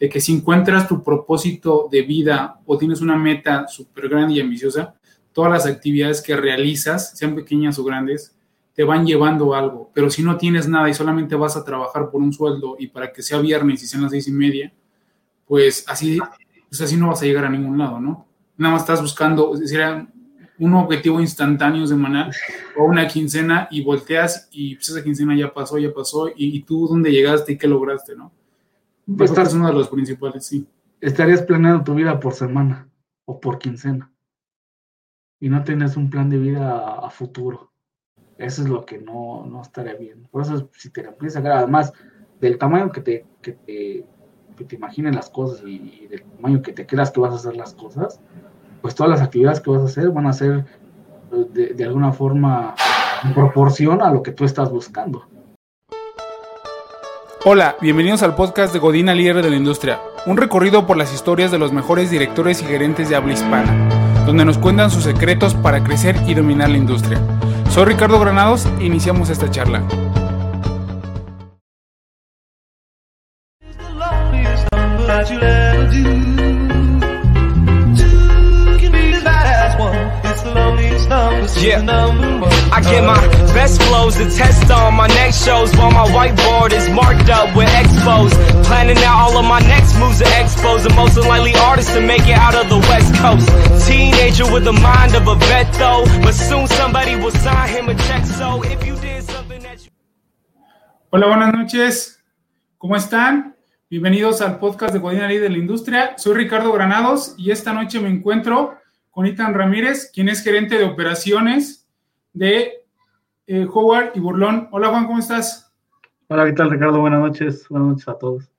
de que si encuentras tu propósito de vida o tienes una meta súper grande y ambiciosa, todas las actividades que realizas, sean pequeñas o grandes, te van llevando algo. Pero si no tienes nada y solamente vas a trabajar por un sueldo y para que sea viernes y sean las seis y media, pues así, pues así no vas a llegar a ningún lado, ¿no? Nada más estás buscando, decir, un objetivo instantáneo semanal o una quincena y volteas y pues esa quincena ya pasó, ya pasó y, tú dónde llegaste y qué lograste, ¿no? Pues es uno de los principales, sí. Estarías planeando tu vida por semana o por quincena y no tienes un plan de vida a, futuro. Eso es lo que no, no estaría bien. Por eso, si te empiezas a sacar, además del tamaño que te, que te, que te imaginen las cosas y, del tamaño que te creas que vas a hacer las cosas, pues todas las actividades que vas a hacer van a ser de, de alguna forma en proporción a lo que tú estás buscando. Hola, bienvenidos al podcast de Godina Líder de la Industria, un recorrido por las historias de los mejores directores y gerentes de habla hispana, donde nos cuentan sus secretos para crecer y dominar la industria. Soy Ricardo Granados e iniciamos esta charla. Yeah, I get my best flows to test on my next shows while my whiteboard is marked up with expos. Planning out all of my next moves to expos the most unlikely artists to make it out of the West Coast. Teenager with the mind of a vet though, but soon somebody will sign him a check. So if you did something that you. Hola, buenas noches. ¿Cómo están? Bienvenidos al podcast de Godina Ley de la Industria. Soy Ricardo Granados y esta noche me encuentro con Ethan Ramírez, quien es gerente de operaciones de eh, Howard y Burlón. Hola Juan, ¿cómo estás? Hola, ¿qué tal Ricardo? Buenas noches, buenas noches a todos.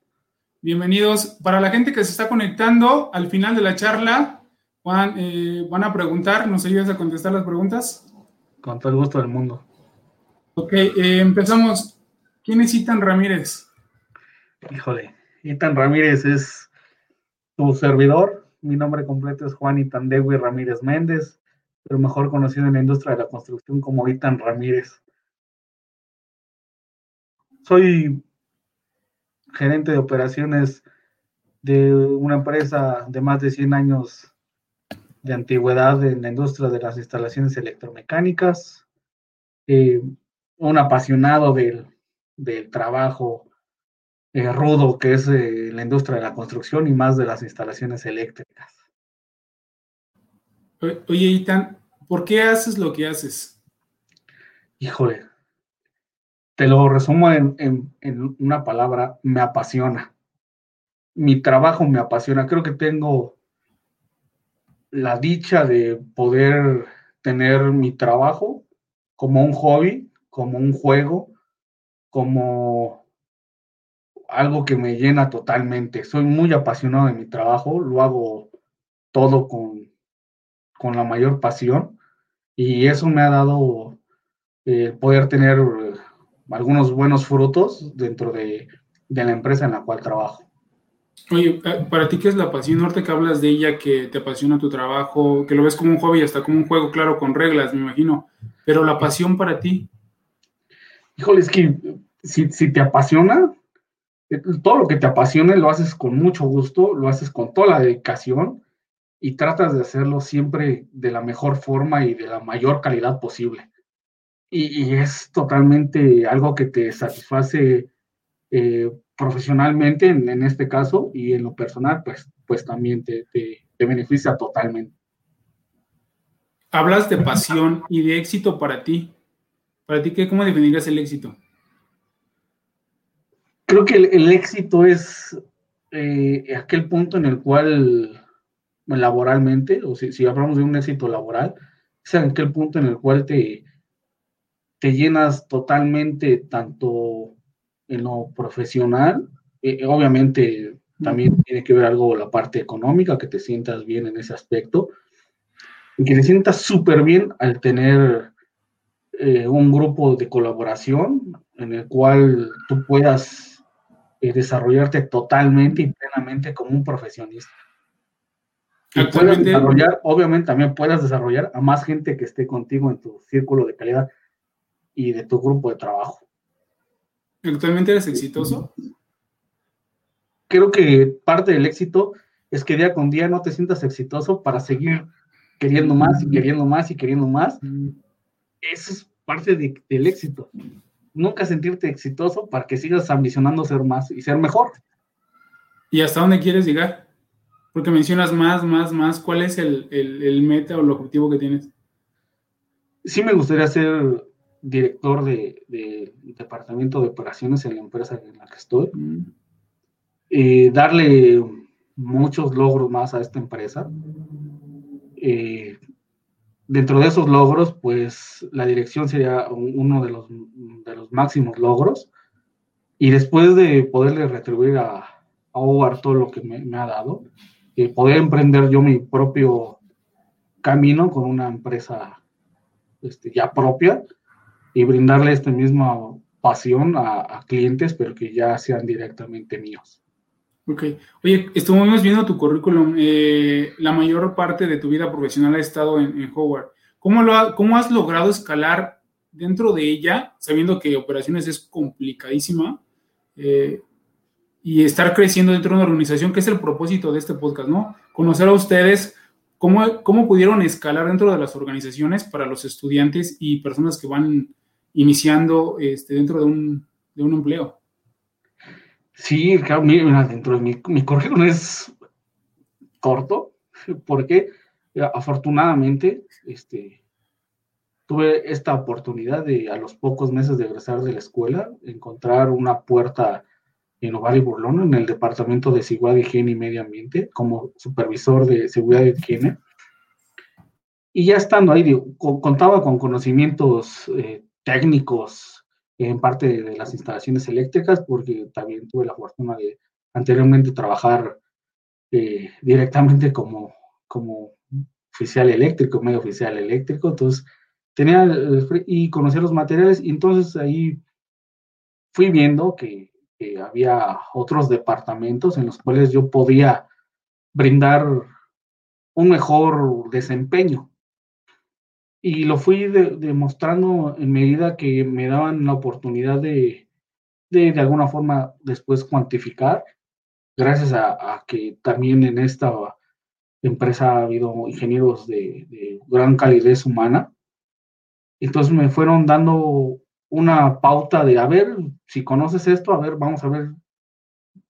Bienvenidos. Para la gente que se está conectando, al final de la charla Juan, eh, van a preguntar, ¿nos ayudas a contestar las preguntas? Con todo el gusto del mundo. Ok, eh, empezamos. ¿Quién es Ethan Ramírez? Híjole, Ethan Ramírez es tu servidor, mi nombre completo es Juan Itandewi Ramírez Méndez, pero mejor conocido en la industria de la construcción como Itan Ramírez. Soy gerente de operaciones de una empresa de más de 100 años de antigüedad en la industria de las instalaciones electromecánicas, eh, un apasionado del, del trabajo eh, rudo que es eh, la industria de la construcción y más de las instalaciones eléctricas. Oye, Itan, ¿por qué haces lo que haces? Híjole, te lo resumo en, en una palabra, me apasiona. Mi trabajo me apasiona. Creo que tengo la dicha de poder tener mi trabajo como un hobby, como un juego, como algo que me llena totalmente. Soy muy apasionado de mi trabajo, lo hago todo con, con la mayor pasión y eso me ha dado eh, poder tener eh, algunos buenos frutos dentro de, de, la empresa en la cual trabajo. Oye, eh, para ti, ¿qué es la pasión? Norte que hablas de ella, que te apasiona tu trabajo, que lo ves como un hobby, hasta como un juego, claro, con reglas, me imagino. Pero la pasión para ti. Híjole, es que si, si te apasiona, todo lo que te apasione lo haces con mucho gusto, lo haces con toda la dedicación y tratas de hacerlo siempre de la mejor forma y de la mayor calidad posible. Y, es totalmente algo que te satisface eh, profesionalmente en, este caso y en lo personal, pues, pues también te, te, te beneficia totalmente. Hablas de pasión y de éxito para ti. ¿Para ti qué, cómo definirías el éxito? Creo que el, éxito es eh, aquel punto en el cual laboralmente, o si, hablamos de un éxito laboral, es aquel punto en el cual te, te llenas totalmente tanto en lo profesional, eh, obviamente también tiene que ver algo la parte económica, que te sientas bien en ese aspecto, y que te sientas súper bien al tener eh, un grupo de colaboración en el cual tú puedas eh, desarrollarte totalmente y plenamente como un profesionista. Y puedes desarrollar, obviamente también puedas desarrollar a más gente que esté contigo en tu círculo de calidad y de tu grupo de trabajo. ¿Actualmente eres exitoso? creo que parte del éxito es que día con día no te sientas exitoso para seguir queriendo más y queriendo más y queriendo más. Eso es parte del éxito. Nunca sentirte exitoso para que sigas ambicionando ser más y ser mejor. ¿Y hasta dónde quieres llegar? Porque mencionas más, más, más. ¿Cuál es el, el meta o el objetivo que tienes? Sí me gustaría ser director de, departamento de operaciones en la empresa en la que estoy. Eh, darle muchos logros más a esta empresa. Eh, dentro de esos logros, pues la dirección sería uno de los, de los máximos logros. Y después de poderle retribuir a, a todo lo que me, ha dado, eh, poder emprender yo mi propio camino con una empresa este, ya propia, y brindarle esta misma pasión a, clientes, pero que ya sean directamente míos. Ok. Oye, estuvimos viendo tu currículum. Eh, la mayor parte de tu vida profesional ha estado en, Howard. ¿Cómo, lo ¿Cómo has logrado escalar dentro de ella, sabiendo que operaciones es complicadísima? Eh, y estar creciendo dentro de una organización, que es el propósito de este podcast, ¿no? Conocer a ustedes, cómo, cómo pudieron escalar dentro de las organizaciones para los estudiantes y personas que van iniciando este, dentro de un, de un empleo. Sí, claro, dentro de mi, mi currículum es corto, porque afortunadamente este, tuve esta oportunidad de a los pocos meses de egresar de la escuela encontrar una puerta en Ovar y Burlón en el departamento de seguridad, higiene y medio ambiente como supervisor de seguridad y higiene. Y ya estando ahí, contaba con conocimientos eh, técnicos en parte de las instalaciones eléctricas, porque también tuve la fortuna de anteriormente trabajar eh, directamente como, como oficial eléctrico, medio oficial eléctrico, entonces tenía y conocía los materiales, y entonces ahí fui viendo que había otros departamentos en los cuales yo podía brindar un mejor desempeño y lo fui demostrando en medida que me daban la oportunidad de, de, de alguna forma después cuantificar, gracias a, que también en esta empresa ha habido ingenieros de, gran calidez humana. Entonces me fueron dando una pauta de, a ver, si conoces esto, a ver, vamos a ver,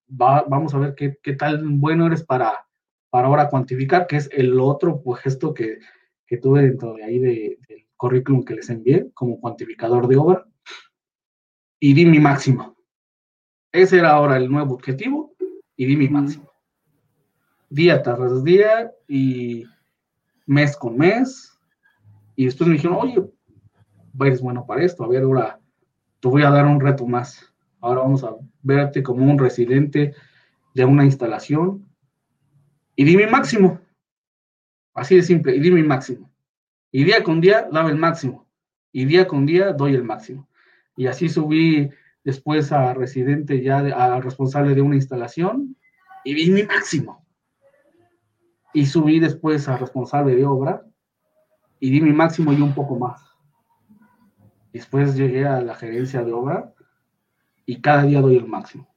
vamos a ver qué, qué tal bueno eres para, para ahora cuantificar, que es el otro puesto que que tuve dentro de ahí de, del currículum que les envié como cuantificador de obra y di mi máximo. Ese era ahora el nuevo objetivo y di mi máximo. Día tras día y mes con mes. Y después me dijeron, oye, eres bueno para esto, a ver, ahora te voy a dar un reto más. Ahora vamos a verte como un residente de una instalación. Y di mi máximo. Así de simple, y di mi máximo. Y día con día daba el máximo. Y día con día doy el máximo. Y así subí después a residente ya, a responsable de una instalación, y di mi máximo. Y subí después a responsable de obra, y di mi máximo y un poco más. Después llegué a la gerencia de obra, y cada día doy el máximo.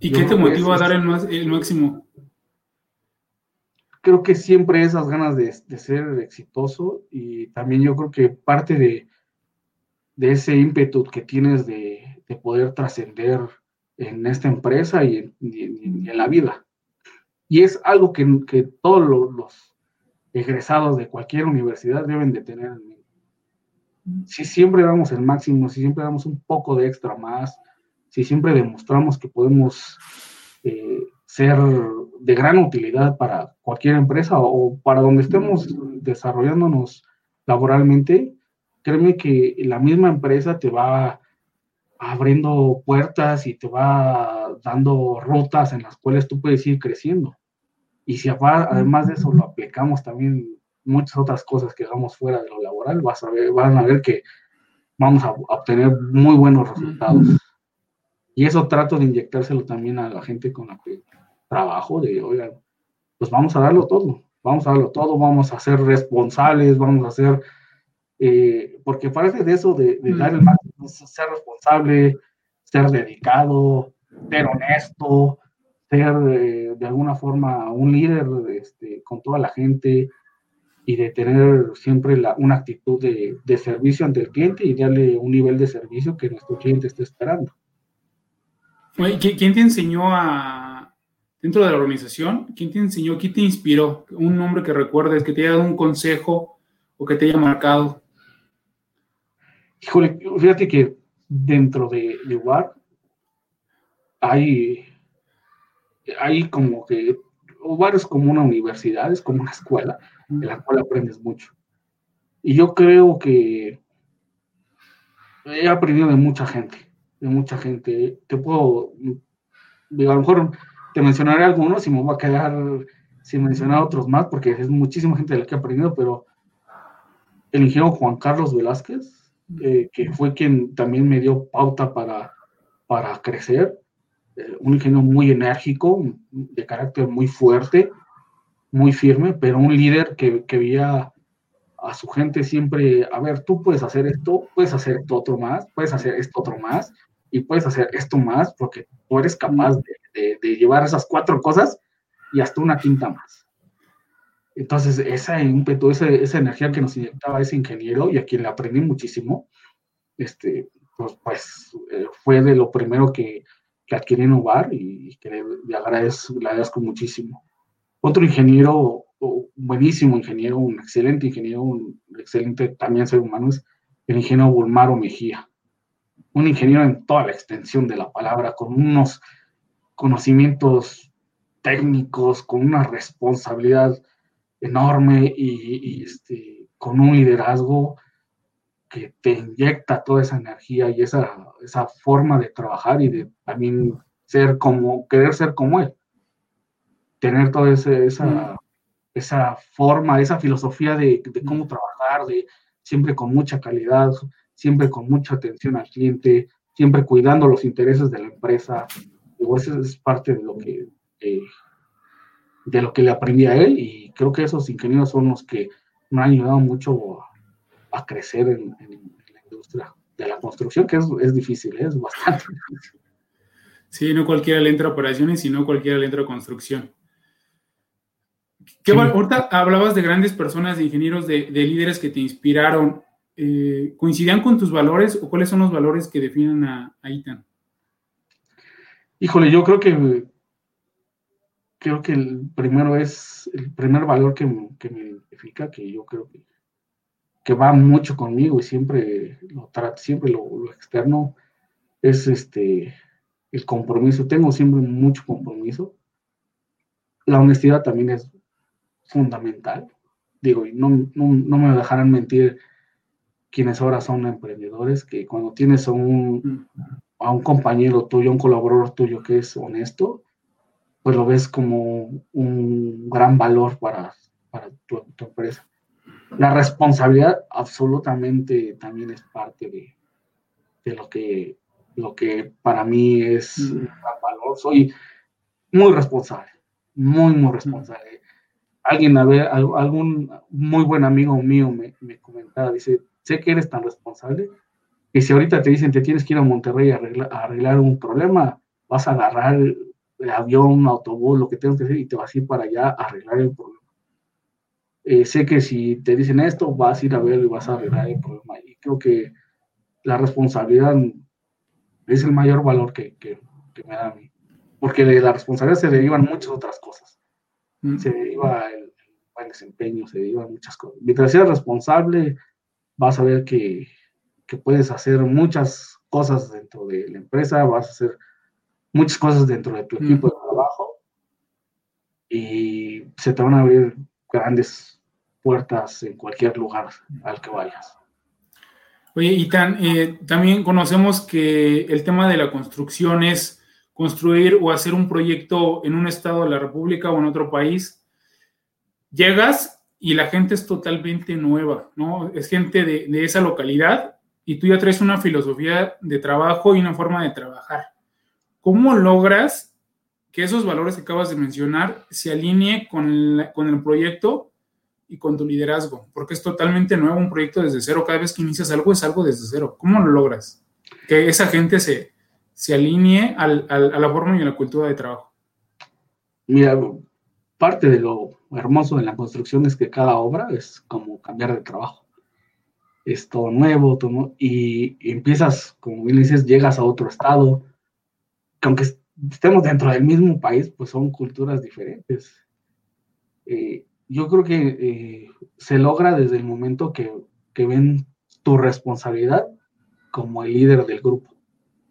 ¿Y qué te motiva a dar el, el máximo? Creo que siempre esas ganas de, ser exitoso y también yo creo que parte de, ese ímpetu que tienes de, poder trascender en esta empresa y en, la vida. Y es algo que, todos los, egresados de cualquier universidad deben de tener. Si siempre damos el máximo, si siempre damos un poco de extra más, si siempre demostramos que podemos eh, ser de gran utilidad para cualquier empresa o para donde estemos desarrollándonos laboralmente, créeme que la misma empresa te va abriendo puertas y te va dando rutas en las cuales tú puedes ir creciendo. Y si además de eso lo aplicamos también muchas otras cosas que hagamos fuera de lo laboral, vas a ver, van a ver que vamos a obtener muy buenos resultados. Y eso trato de inyectárselo también a la gente con la que trabajo, de, oigan, pues vamos a darlo todo, vamos a darlo todo, vamos a ser responsables, vamos a ser, eh, porque parece de eso, de, dar el máximo, ser responsable, ser dedicado, ser honesto, ser eh, de alguna forma un líder este, con toda la gente y de tener siempre la, una actitud de, de, servicio ante el cliente y darle un nivel de servicio que nuestro cliente esté esperando. ¿Quién te enseñó a, dentro de la organización, quién te enseñó, quién te inspiró? Un nombre que recuerdes, que te haya dado un consejo o que te haya marcado. Híjole, fíjate que dentro de, de hay, hay como que, WAR es como una universidad, es como una escuela en la cual aprendes mucho. Y yo creo que he aprendido de mucha gente, de mucha gente. Te puedo, digo, a lo mejor te mencionaré algunos y me voy a quedar sin mencionar otros más, porque es muchísima gente de la que he aprendido, pero el ingeniero Juan Carlos Velázquez, eh, que fue quien también me dio pauta para, para crecer, eh, un ingeniero muy enérgico, de carácter muy fuerte, muy firme, pero un líder que, que veía a su gente siempre, a ver, tú puedes hacer esto, puedes hacer esto otro más, puedes hacer esto otro más, y puedes hacer esto más, porque tú eres capaz de, de, llevar esas cuatro cosas y hasta una quinta más. Entonces, esa ímpetu, esa, esa energía que nos inyectaba ese ingeniero y a quien le aprendí muchísimo, este, pues, pues eh, fue de lo primero que, que adquirí en UBAR y, que le, le, agradezco, le agradezco muchísimo. Otro ingeniero, buenísimo ingeniero, un excelente ingeniero, un excelente también ser humano, es el ingeniero Bulmaro Mejía. Un ingeniero en toda la extensión de la palabra, con unos conocimientos técnicos, con una responsabilidad enorme y, y este, con un liderazgo que te inyecta toda esa energía y esa, esa forma de trabajar y de también ser como, querer ser como él tener toda esa, esa forma, esa filosofía de, cómo trabajar, de siempre con mucha calidad, siempre con mucha atención al cliente, siempre cuidando los intereses de la empresa. Digo, eso es parte de lo que eh, de lo que le aprendí a él y creo que esos ingenieros son los que me han ayudado mucho a, crecer en, la industria de la construcción, que es, es difícil, ¿eh? es bastante difícil. Sí, no cualquiera le entra a operaciones y no cualquiera le entra a construcción. ¿Qué, Ahorita hablabas de grandes personas, de ingenieros, de, líderes que te inspiraron. Eh, ¿Coincidían con tus valores o cuáles son los valores que definen a, ITAN? Híjole, yo creo que creo que el primero es el primer valor que, que me identifica, que yo creo que, que, va mucho conmigo y siempre lo trato, siempre lo, lo, externo, es este el compromiso. Tengo siempre mucho compromiso. La honestidad también es fundamental. Digo, y no, no, me dejarán mentir quienes ahora son emprendedores, que cuando tienes un, a un compañero tuyo, un colaborador tuyo que es honesto, pues lo ves como un gran valor para, para tu, empresa. La responsabilidad absolutamente también es parte de, de lo, que, lo que para mí es un gran valor. Soy muy responsable, muy, muy responsable alguien, a ver, algún muy buen amigo mío me, me, comentaba, dice, sé que eres tan responsable que si ahorita te dicen te tienes que ir a Monterrey a arreglar, un problema, vas a agarrar el avión, autobús, lo que tengas que hacer y te vas a ir para allá a arreglar el problema. Eh, sé que si te dicen esto, vas a ir a ver y vas a arreglar el problema. Y creo que la responsabilidad es el mayor valor que, que, que me da a mí. Porque de la responsabilidad se derivan muchas otras cosas se deriva el, buen desempeño, se deriva muchas cosas. Mientras seas responsable, vas a ver que, que, puedes hacer muchas cosas dentro de la empresa, vas a hacer muchas cosas dentro de tu equipo de trabajo y se te van a abrir grandes puertas en cualquier lugar al que vayas. Oye, y eh, también conocemos que el tema de la construcción es construir o hacer un proyecto en un estado de la República o en otro país, llegas y la gente es totalmente nueva, ¿no? Es gente de, esa localidad y tú ya traes una filosofía de trabajo y una forma de trabajar. ¿Cómo logras que esos valores que acabas de mencionar se alinee con, el proyecto y con tu liderazgo? Porque es totalmente nuevo un proyecto desde cero. Cada vez que inicias algo es algo desde cero. ¿Cómo lo logras? Que esa gente se, se alinee al, a la forma y a la cultura de trabajo? mira, parte de lo hermoso de la construcción es que cada obra es como cambiar de trabajo. Es todo nuevo, todo y, empiezas, como bien dices, llegas a otro estado, que aunque estemos dentro del mismo país, pues son culturas diferentes. Eh, yo creo que eh, se logra desde el momento que, ven tu responsabilidad como el líder del grupo.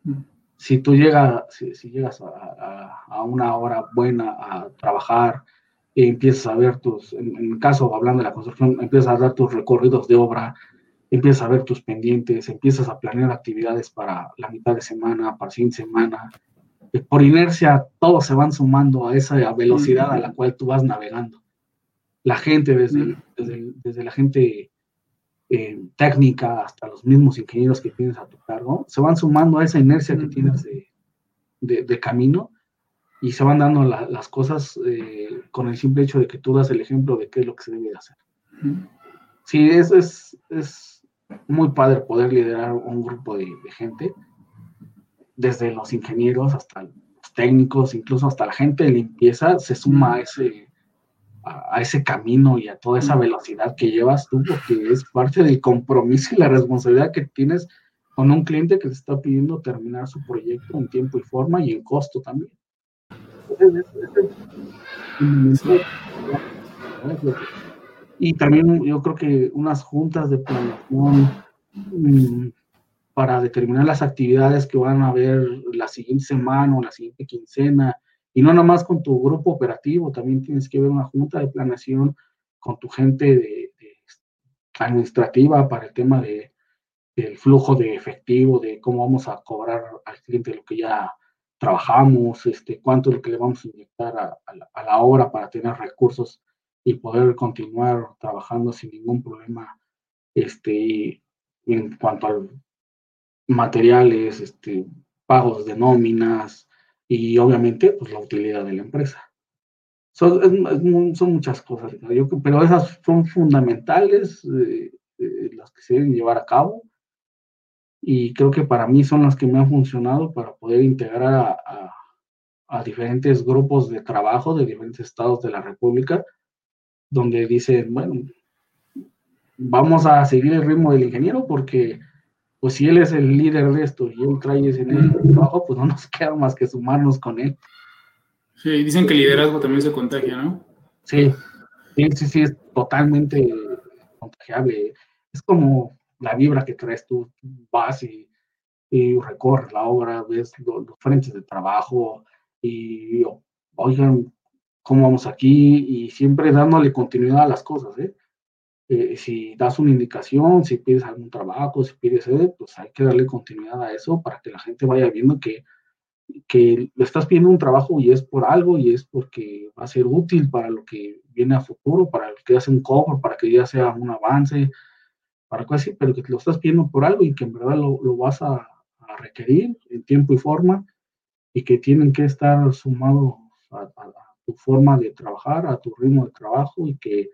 Mm. Si tú llegas, si, llegas a, una hora buena a trabajar, y empiezas a ver tus, en, el caso hablando de la construcción, empiezas a dar tus recorridos de obra, empiezas a ver tus pendientes, empiezas a planear actividades para la mitad de semana, para fin de semana. Por inercia, todos se van sumando a esa velocidad a la cual tú vas navegando la gente, desde, desde, la gente eh, técnica hasta los mismos ingenieros que tienes a tu cargo, se van sumando a esa inercia que tienes de, camino y se van dando las cosas eh, con el simple hecho de que tú das el ejemplo de qué es lo que se debe hacer. Sí, es, es, es, muy padre poder liderar un grupo de, gente, desde los ingenieros hasta los técnicos, incluso hasta la gente de limpieza, se suma a ese a, ese camino y a toda esa velocidad que llevas tú, porque es parte del compromiso y la responsabilidad que tienes con un cliente que te está pidiendo terminar su proyecto en tiempo y forma y en costo también. Y también yo creo que unas juntas de planeación mm, para determinar las actividades que van a haber la siguiente semana o la siguiente quincena, y no nomás con tu grupo operativo, también tienes que ver una junta de planeación con tu gente de, administrativa para el tema de, del flujo de efectivo, de cómo vamos a cobrar al cliente lo que ya trabajamos, este, cuánto es lo que le vamos a inyectar a, la, hora para tener recursos y poder continuar trabajando sin ningún problema este, en cuanto a materiales, este, pagos de nóminas, y obviamente pues la utilidad de la empresa. Son, son muchas cosas, pero esas son fundamentales eh, eh, las que se deben llevar a cabo y creo que para mí son las que me han funcionado para poder integrar a, a, diferentes grupos de trabajo de diferentes estados de la República, donde dicen, bueno, vamos a seguir el ritmo del ingeniero porque pues si él es el líder de esto y él trae ese trabajo, pues no nos queda más que sumarnos con él. Sí, dicen que el liderazgo también se contagia, ¿no? Sí, sí, sí, sí, es totalmente contagiable. Es como la vibra que traes tú, vas y, recorres la obra, ves los, frentes de trabajo y, oigan, cómo vamos aquí y siempre dándole continuidad a las cosas, ¿eh? Eh, si das una indicación, si pides algún trabajo, si pides, pues hay que darle continuidad a eso para que la gente vaya viendo que, que le estás pidiendo un trabajo y es por algo y es porque va a ser útil para lo que viene a futuro, para que ya un cobro, para que ya sea un avance, para así, pero que te lo estás pidiendo por algo y que en verdad lo, lo vas a, requerir en tiempo y forma y que tienen que estar sumados a tu forma de trabajar, a tu ritmo de trabajo y que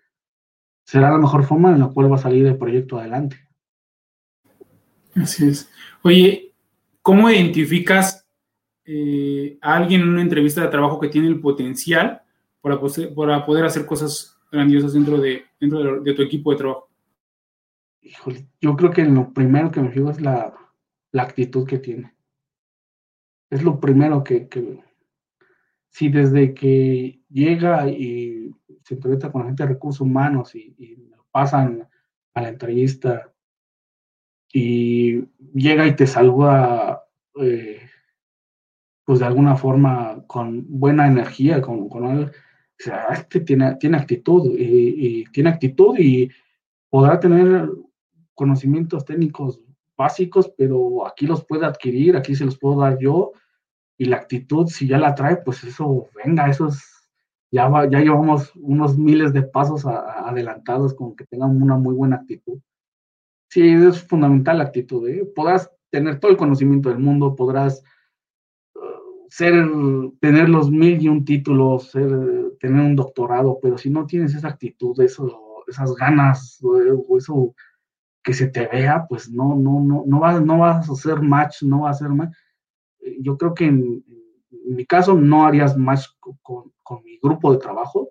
será la mejor forma en la cual va a salir el proyecto adelante. Así es. Oye, ¿cómo identificas eh, a alguien en una entrevista de trabajo que tiene el potencial para, para poder hacer cosas grandiosas dentro, de, dentro de, tu equipo de trabajo? Híjole, yo creo que lo primero que me fijo es la, actitud que tiene. Es lo primero que, que, si desde que llega y se entrevista con la gente de recursos humanos y, pasan a la entrevista y llega y te saluda, eh, pues de alguna forma con buena energía, con, con o sea, este tiene, tiene actitud y, tiene actitud y podrá tener conocimientos técnicos básicos, pero aquí los puede adquirir, aquí se los puedo dar yo y la actitud, si ya la trae, pues eso, venga, eso es ya, ya llevamos unos miles de pasos adelantados con que tengan una muy buena actitud. Sí, es fundamental la actitud. ¿eh? Podrás tener todo el conocimiento del mundo, podrás uh, ser, tener los mil y un títulos, tener un doctorado, pero si no tienes esa actitud, eso, esas ganas, o eso que se te vea, pues no, no, no, no vas, no vas a hacer match, no va a hacer match. Yo creo que en, en mi caso no harías match con, con mi grupo de trabajo.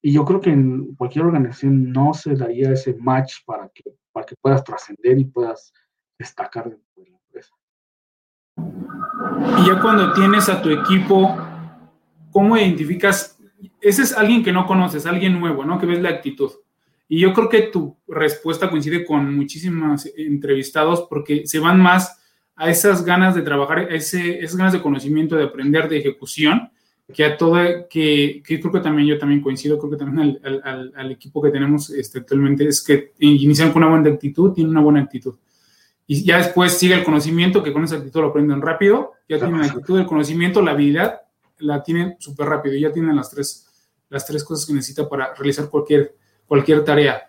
Y yo creo que en cualquier organización no se daría ese match para que, para que puedas trascender y puedas destacar dentro de la empresa. Y ya cuando tienes a tu equipo, ¿cómo identificas? Ese es alguien que no conoces, alguien nuevo, ¿no? Que ves la actitud. Y yo creo que tu respuesta coincide con muchísimos entrevistados porque se van más a esas ganas de trabajar, ese, esas ganas de conocimiento, de aprender, de ejecución, que a todo, que, que creo que también yo también coincido, creo que también al, al, al equipo que tenemos este, actualmente es que inician con una buena actitud, tienen una buena actitud. Y ya después sigue el conocimiento, que con esa actitud lo aprenden rápido, ya tienen la actitud, el conocimiento, la habilidad, la tienen súper rápido, ya tienen las tres, las tres cosas que necesita para realizar cualquier, cualquier tarea.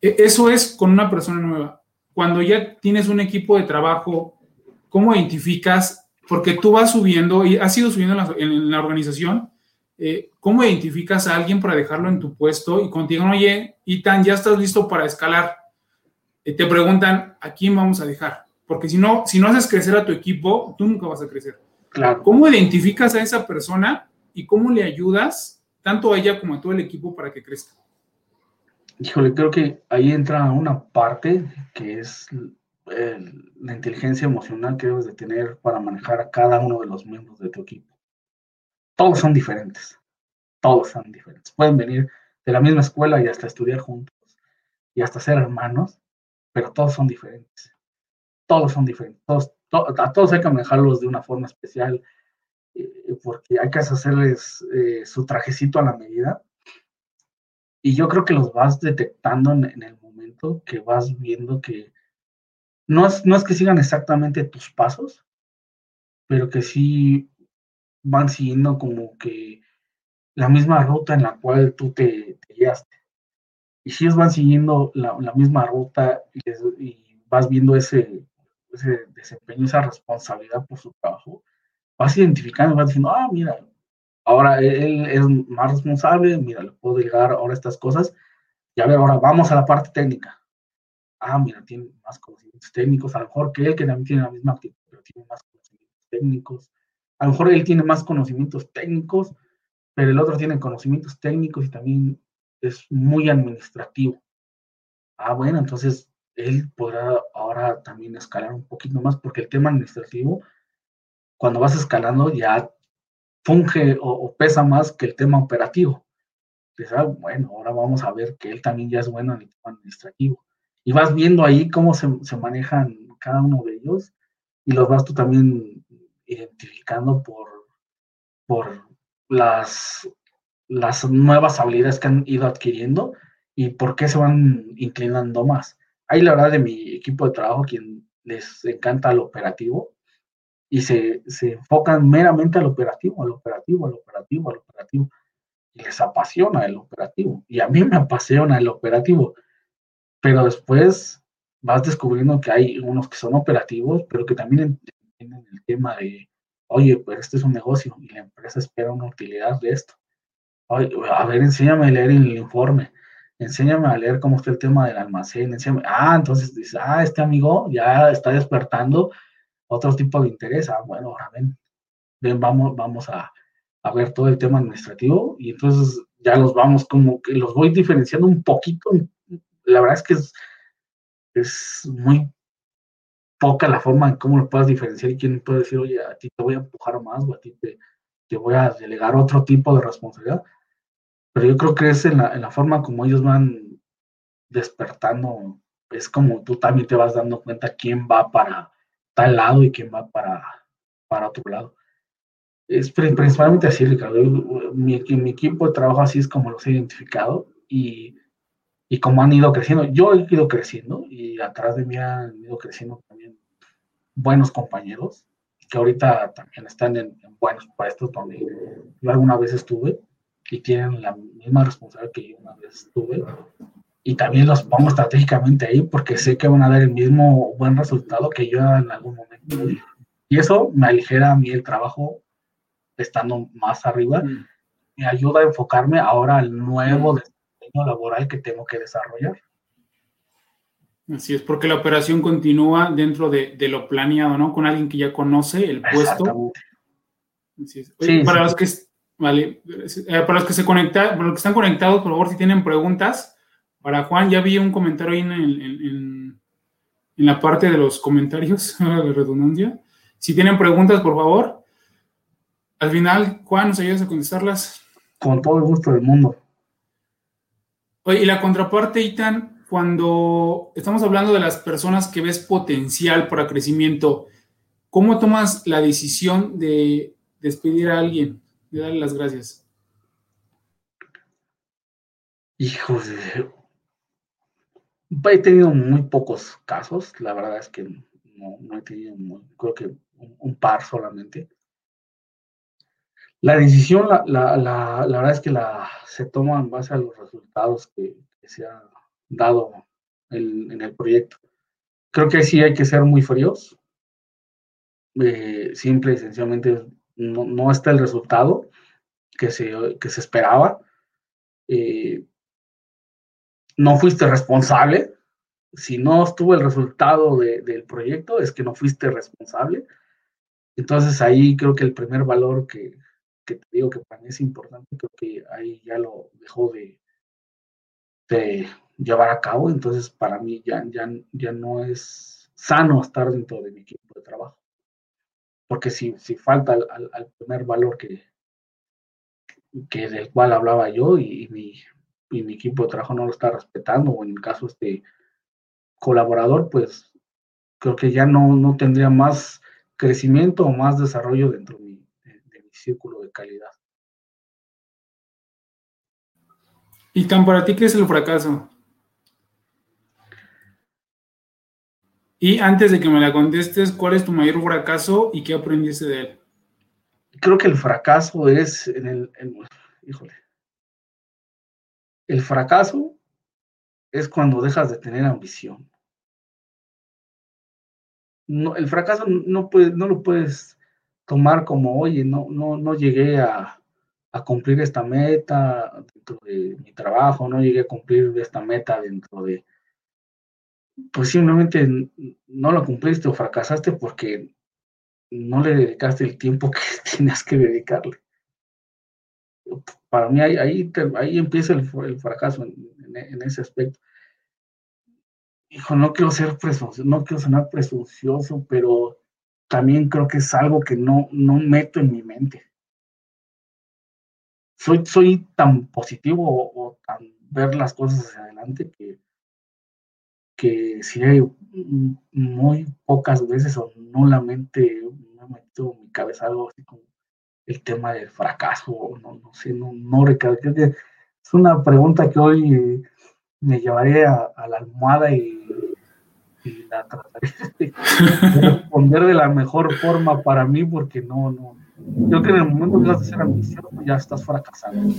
E, eso es con una persona nueva. Cuando ya tienes un equipo de trabajo, ¿cómo identificas porque tú vas subiendo y has ido subiendo en la, organización. Eh, ¿Cómo identificas a alguien para dejarlo en tu puesto y contigo, oye, Itan, ya estás listo para escalar? Eh, te preguntan, ¿a quién vamos a dejar? Porque si no, si no haces crecer a tu equipo, tú nunca vas a crecer. Claro. ¿Cómo identificas a esa persona y cómo le ayudas tanto a ella como a todo el equipo para que crezca? Híjole, creo que ahí entra una parte que es la inteligencia emocional que debes de tener para manejar a cada uno de los miembros de tu equipo. Todos son diferentes, todos son diferentes. Pueden venir de la misma escuela y hasta estudiar juntos y hasta ser hermanos, pero todos son diferentes. Todos son diferentes. Todos, a todos hay que manejarlos de una forma especial eh, porque hay que hacerles eh, su trajecito a la medida. Y yo creo que los vas detectando en el momento que vas viendo que no es, no es que sigan exactamente tus pasos, pero que sí van siguiendo como que la misma ruta en la cual tú te, te guiaste. Y si ellos van siguiendo la, misma ruta y, vas viendo ese, ese desempeño, esa responsabilidad por su trabajo, vas identificando, vas diciendo, ah, mira, ahora él es más responsable, mira, le puedo llegar ahora estas cosas. Y a ver, ahora vamos a la parte técnica ah, mira, tiene más conocimientos técnicos, a lo mejor que él, que también tiene la misma actitud, pero tiene más conocimientos técnicos. A lo mejor él tiene más conocimientos técnicos, pero el otro tiene conocimientos técnicos y también es muy administrativo. Ah, bueno, entonces él podrá ahora también escalar un poquito más, porque el tema administrativo, cuando vas escalando, ya funge o, pesa más que el tema operativo. Entonces, ah, bueno, ahora vamos a ver que él también ya es bueno en el tema administrativo y vas viendo ahí cómo se, se, manejan cada uno de ellos y los vas tú también identificando por, por las, las nuevas habilidades que han ido adquiriendo y por qué se van inclinando más. Hay la verdad de mi equipo de trabajo quien les encanta el operativo y se, se enfocan meramente al operativo, al operativo, al operativo, al operativo. Y les apasiona el operativo. Y a mí me apasiona el operativo pero después vas descubriendo que hay unos que son operativos, pero que también entienden el tema de, oye, pues este es un negocio y la empresa espera una utilidad de esto. a ver, enséñame a leer el informe, enséñame a leer cómo está el tema del almacén, enséñame, ah, entonces dices, ah, este amigo ya está despertando otro tipo de interés, ah, bueno, ahora ven, ven, vamos, vamos a, a ver todo el tema administrativo y entonces ya los vamos como que los voy diferenciando un poquito la verdad es que es, es muy poca la forma en cómo lo puedas diferenciar y quién puede decir, oye, a ti te voy a empujar más o a ti te, te voy a delegar otro tipo de responsabilidad. Pero yo creo que es en la, en la forma como ellos van despertando, es como tú también te vas dando cuenta quién va para tal lado y quién va para, para otro lado. Es principalmente así, Ricardo. Mi, mi equipo de trabajo así es como los he identificado y y como han ido creciendo, yo he ido creciendo y atrás de mí han ido creciendo también buenos compañeros que ahorita también están en, buenos puestos donde yo alguna vez estuve y tienen la misma responsabilidad que yo una vez estuve y también los pongo estratégicamente ahí porque sé que van a dar el mismo buen resultado que yo en algún momento. Y eso me aligera a mí el trabajo estando más arriba, mm. me ayuda a enfocarme ahora al nuevo laboral que tengo que desarrollar. Así es, porque la operación continúa dentro de, lo planeado, ¿no? Con alguien que ya conoce el puesto. Así es. para, Los que, Vale, eh, para los que se conectan, para los que están conectados, por favor, si tienen preguntas, para Juan, ya vi un comentario ahí en, en, en la parte de los comentarios, de redundancia. Si tienen preguntas, por favor, al final, Juan, ¿nos ayudas a contestarlas? Con todo el gusto del mundo. Oye, y la contraparte, Itan, cuando estamos hablando de las personas que ves potencial para crecimiento, ¿cómo tomas la decisión de despedir a alguien, de darle las gracias? Hijo de... He tenido muy pocos casos, la verdad es que no, he tenido, creo que un par solamente. La decisión, la, la, la, verdad es que la, se toma en base a los resultados que, se han dado en el proyecto. Creo que sí hay que ser muy fríos. Eh, simple y sencillamente no, no, está el resultado que se, que se esperaba. Eh, no fuiste responsable. Si no estuvo el resultado del proyecto, es que no fuiste responsable. Entonces ahí creo que el primer valor que, que te digo que para mí es importante, creo que ahí ya lo dejó de, llevar a cabo, entonces para mí ya, ya, ya no es sano estar dentro de mi equipo de trabajo. Porque si, si falta al, primer valor que, que del cual hablaba yo y, mi, y mi equipo de trabajo no lo está respetando, o en el caso este colaborador, pues creo que ya no, no tendría más crecimiento o más desarrollo dentro de círculo de calidad. ¿Y tan para ti qué es el fracaso? Y antes de que me la contestes, ¿cuál es tu mayor fracaso y qué aprendiste de él? Creo que el fracaso es en el, híjole, el fracaso es cuando dejas de tener ambición. No, el fracaso no, puede, no lo puedes tomar como, oye, no, no, no llegué a, cumplir esta meta dentro de mi trabajo, no llegué a cumplir esta meta dentro de, pues simplemente no lo cumpliste o fracasaste porque no le dedicaste el tiempo que tenías que dedicarle. Para mí ahí, ahí, ahí empieza el, fracaso en, en, ese aspecto. Hijo, no quiero ser presuncioso, no quiero sonar presuncioso, pero también creo que es algo que no, no meto en mi mente. Soy, soy tan positivo o, tan ver las cosas hacia adelante que, que si hay muy pocas veces o nulamente me meto en mi cabeza algo así como el tema del fracaso, no, no sé, no, no recae. Es una pregunta que hoy me llevaré a la almohada y y la trataré de responder de la mejor forma para mí, porque no, no. Creo que en el momento que vas a ser ambicioso, ya estás fracasando.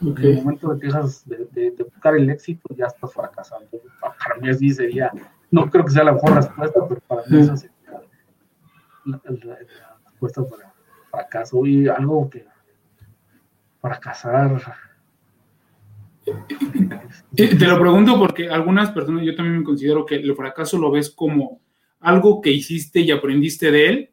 En el momento que dejas de, buscar el éxito, ya estás fracasando. Para mí así sería, no creo que sea la mejor respuesta, pero para mí esa sería la, respuesta para fracaso. Y algo que fracasar te lo pregunto porque algunas personas, yo también me considero que el fracaso lo ves como algo que hiciste y aprendiste de él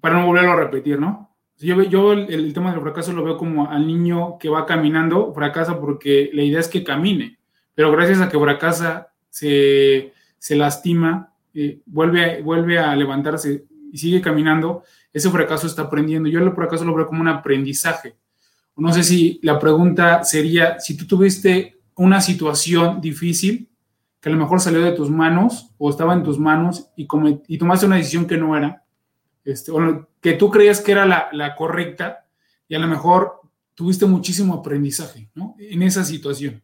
para no volverlo a repetir, ¿no? Yo, yo el, tema del fracaso lo veo como al niño que va caminando, fracasa porque la idea es que camine, pero gracias a que fracasa, se, se lastima, eh, vuelve, vuelve a levantarse y sigue caminando, ese fracaso está aprendiendo. Yo el fracaso lo veo como un aprendizaje no sé si la pregunta sería, si tú tuviste una situación difícil que a lo mejor salió de tus manos o estaba en tus manos y, tomaste una decisión que no era, este, o que tú creías que era la, correcta y a lo mejor tuviste muchísimo aprendizaje ¿no? en esa situación.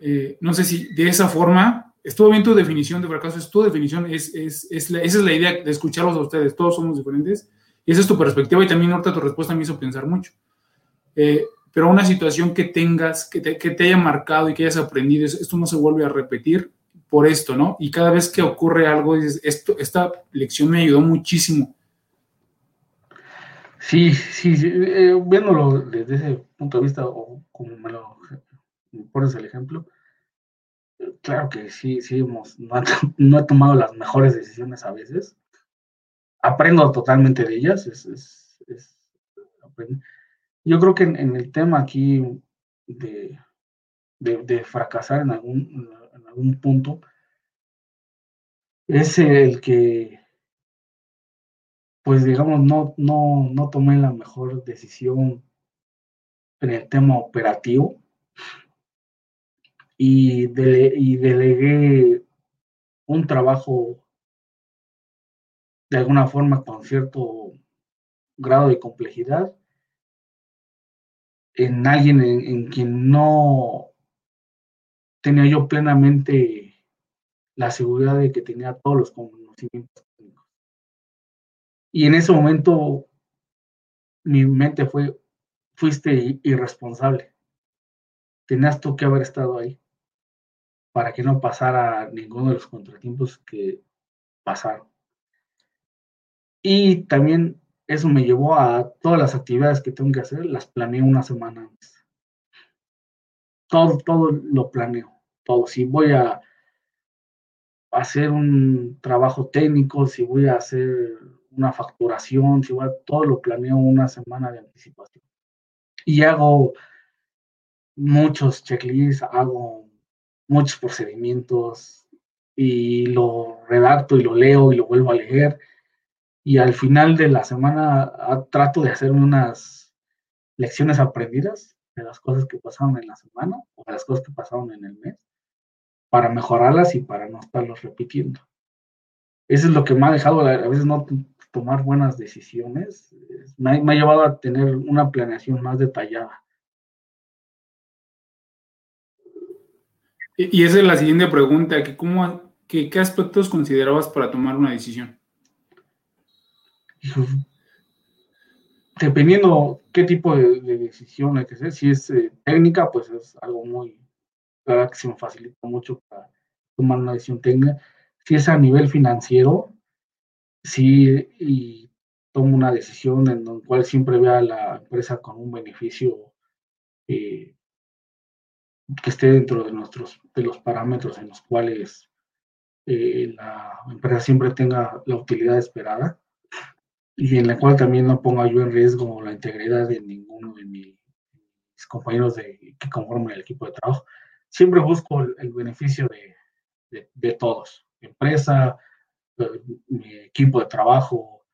Eh, no sé si de esa forma, estuvo bien tu definición de fracaso, es tu definición, es, es, esa es la idea de escucharlos a ustedes, todos somos diferentes y esa es tu perspectiva y también ahorita tu respuesta me hizo pensar mucho. Eh, pero una situación que tengas, que te, haya marcado y que hayas aprendido, esto no se vuelve a repetir por esto, ¿no? Y cada vez que ocurre algo, esto, esta lección me ayudó muchísimo. Sí, sí, eh, viéndolo desde ese punto de vista, o como me lo pones el ejemplo, claro que sí, sí, hemos, no, he tomado las mejores decisiones a veces. Aprendo totalmente de ellas, es sorprende. Yo creo que en, el tema aquí de, de, fracasar en algún, en algún punto es el que, pues digamos, no, no, no tomé la mejor decisión en el tema operativo. Y, y delegué un trabajo de alguna forma con cierto grado de complejidad en alguien en, quien no tenía yo plenamente la seguridad de que tenía todos los conocimientos. Y en ese momento mi mente fue, fuiste irresponsable. Tenías tú que haber estado ahí para que no pasara ninguno de los contratiempos que pasaron. Y también eso me llevó a todas las actividades que tengo que hacer, las planeé una semana antes. Todo, todo lo planeo, todo. Si voy a hacer un trabajo técnico, si voy a hacer una facturación, si voy a, todo lo planeo una semana de anticipación. Y hago muchos checklists, hago muchos procedimientos y lo redacto y lo leo y lo vuelvo a leer y al final de la semana ah, trato de hacer unas lecciones aprendidas de las cosas que pasaron en la semana o de las cosas que pasaron en el mes para mejorarlas y para no estarlos repitiendo. Eso es lo que me ha dejado a veces no tomar buenas decisiones. Me ha, llevado a tener una planeación más detallada. Y esa es la siguiente pregunta, que cómo, ¿qué aspectos considerabas para tomar una decisión? Dependiendo qué tipo de, decisión hay que hacer, si es eh, técnica, pues es algo muy, que se me facilita mucho para tomar una decisión técnica. Si es a nivel financiero, sí, y tomo una decisión en la cual siempre vea la empresa con un beneficio eh, que esté dentro de nuestros de los parámetros en los cuales eh, la empresa siempre tenga la utilidad esperada y en la cual también no ponga yo en riesgo la integridad de ninguno de mis compañeros de, que conforman el equipo de trabajo. Siempre busco el, beneficio de, de, todos, empresa, eh, mi equipo de trabajo,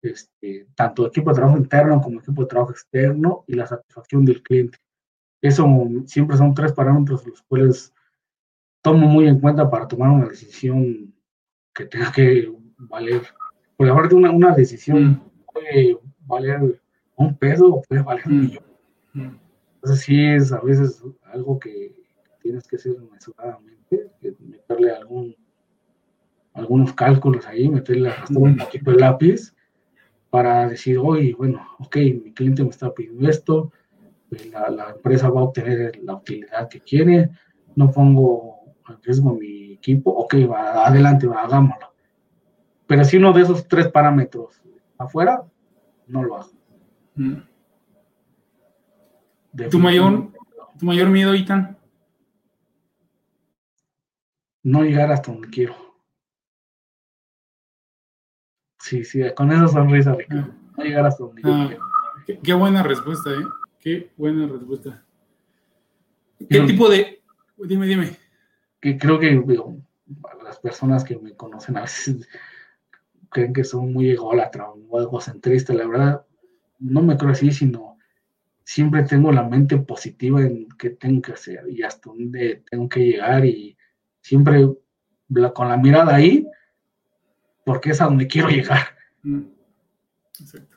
este, tanto equipo de trabajo interno como equipo de trabajo externo y la satisfacción del cliente. Eso siempre son tres parámetros los cuales tomo muy en cuenta para tomar una decisión que tenga que valer porque aparte una, una decisión mm. puede valer un peso o puede valer un mm. millón. Mm. Entonces sí es a veces algo que tienes que hacer mesuradamente, meterle algún, algunos cálculos ahí, meterle un poquito de lápiz para decir, oye, bueno, ok, mi cliente me está pidiendo esto, pues la, la, empresa va a obtener la utilidad que quiere, no pongo en riesgo mi equipo, ok, va, adelante, va, hagámoslo. Pero si uno de esos tres parámetros afuera, no lo hago. Mm. ¿Tu mayor, ¿Tu mayor miedo, Itan? No llegar hasta donde quiero. Sí, sí, con esa sonrisa, Ricardo. Ah. No llegar hasta donde ah, quiero. Qué, buena respuesta, ¿eh? Qué buena respuesta. ¿Qué tipo de...? Dime, dime. Que creo que las personas que me conocen a veces creen que son muy ególatra o egocentristas. La verdad, no me creo así, sino siempre tengo la mente positiva en qué tengo que hacer y hasta dónde tengo que llegar y siempre con la mirada ahí, porque es a donde quiero llegar. Mm. Exacto.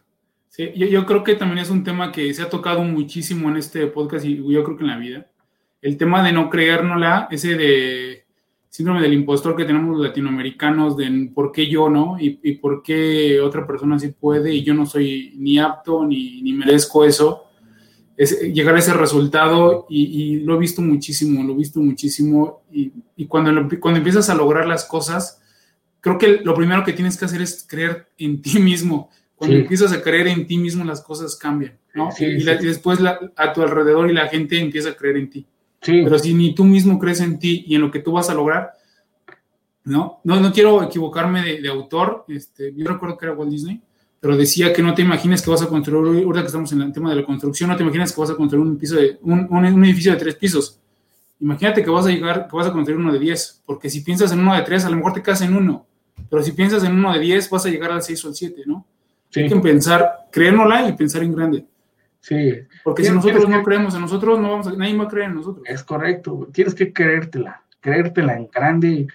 Sí, yo, yo, creo que también es un tema que se ha tocado muchísimo en este podcast y yo creo que en la vida. El tema de no creérnosla, ese de síndrome del impostor que tenemos los latinoamericanos de por qué yo no y, por qué otra persona sí puede y yo no soy ni apto ni, ni merezco eso. Es llegar a ese resultado y, lo he visto muchísimo, lo he visto muchísimo y, y cuando, cuando empiezas a lograr las cosas, creo que lo primero que tienes que hacer es creer en ti mismo. Cuando empiezas a creer en ti mismo, las cosas cambian, ¿no? y, después a tu alrededor y la gente empieza a creer en ti. Pero si ni tú mismo crees en ti y en lo que tú vas a lograr, ¿no? No, no quiero equivocarme de, autor, este, yo recuerdo que era Walt Disney, pero decía que no te imagines que vas a construir, ahorita que estamos en el tema de la construcción, no te imaginas que vas a construir un piso de, un, un, edificio de tres pisos. Imagínate que vas a llegar, que vas a construir uno de diez, porque si piensas en uno de tres, a lo mejor te casas en uno, pero si piensas en uno de diez, vas a llegar al seis o al siete, ¿no? Hay que pensar, creérnosla y pensar en grande. Sí. Porque si nosotros no creemos en nosotros, no vamos a, nadie va a creer en nosotros. Es correcto, tienes que creértela, creértela en grande,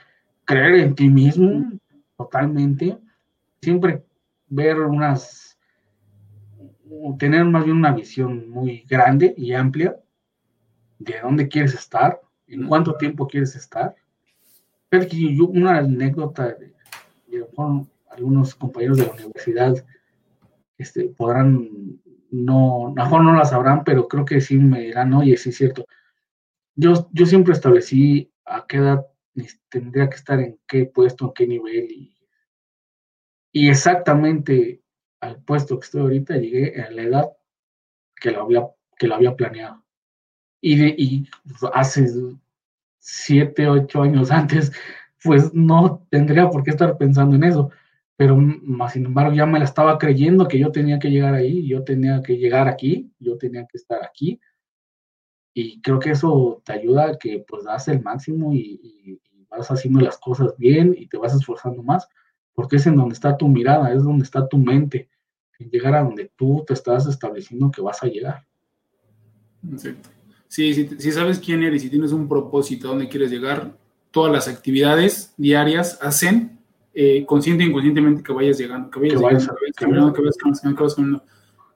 creer en ti mismo totalmente, siempre ver unas, tener más bien una visión muy grande y amplia de dónde quieres estar, en cuánto tiempo quieres estar. Pero una anécdota de, algunos compañeros de la universidad este, podrán, no, mejor no la sabrán, pero creo que sí me dirán, oye, sí es cierto. Yo, yo siempre establecí a qué edad tendría que estar en qué puesto, en qué nivel y y exactamente al puesto que estoy ahorita llegué a la edad que lo había, que lo había planeado. Y, de, y hace siete, ocho años antes, pues no tendría por qué estar pensando en eso. Pero más sin embargo ya me la estaba creyendo que yo tenía que llegar ahí, yo tenía que llegar aquí, yo tenía que estar aquí. Y creo que eso te ayuda a que pues das el máximo y, vas haciendo las cosas bien y te vas esforzando más porque es en donde está tu mirada, es donde está tu mente, en llegar a donde tú te estás estableciendo que vas a llegar. Sí, si, sabes quién eres y tienes un propósito a dónde quieres llegar, todas las actividades diarias hacen eh, consciente e inconscientemente que vayas llegando, que vayas, llegando, que vayas que vayas caminando, que vayas caminando.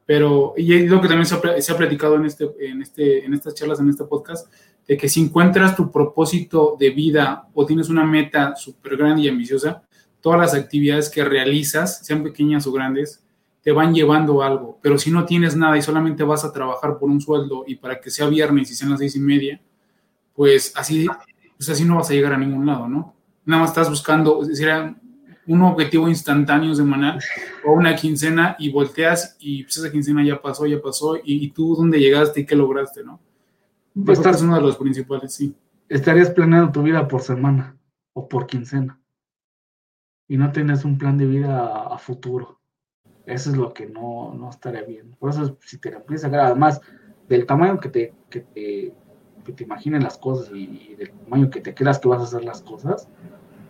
Pero, y es lo que también se ha, se ha, platicado en, este, en, este, en estas charlas, en este podcast, de que si encuentras tu propósito de vida o tienes una meta súper grande y ambiciosa, todas las actividades que realizas, sean pequeñas o grandes, te van llevando algo. Pero si no tienes nada y solamente vas a trabajar por un sueldo y para que sea viernes y sean las seis y media, pues así, pues así no vas a llegar a ningún lado, ¿no? Nada más estás buscando, decir, un objetivo instantáneo semanal o una quincena y volteas y pues esa quincena ya pasó, ya pasó y, tú dónde llegaste y qué lograste, ¿no? Pues es uno de los principales, sí. Estarías planeando tu vida por semana o por quincena y no tienes un plan de vida a, futuro. Eso es lo que no, no estaría bien. Por eso, si te empiezas a ver, además del tamaño que te, que te, que te imaginen las cosas y, del tamaño que te creas que vas a hacer las cosas,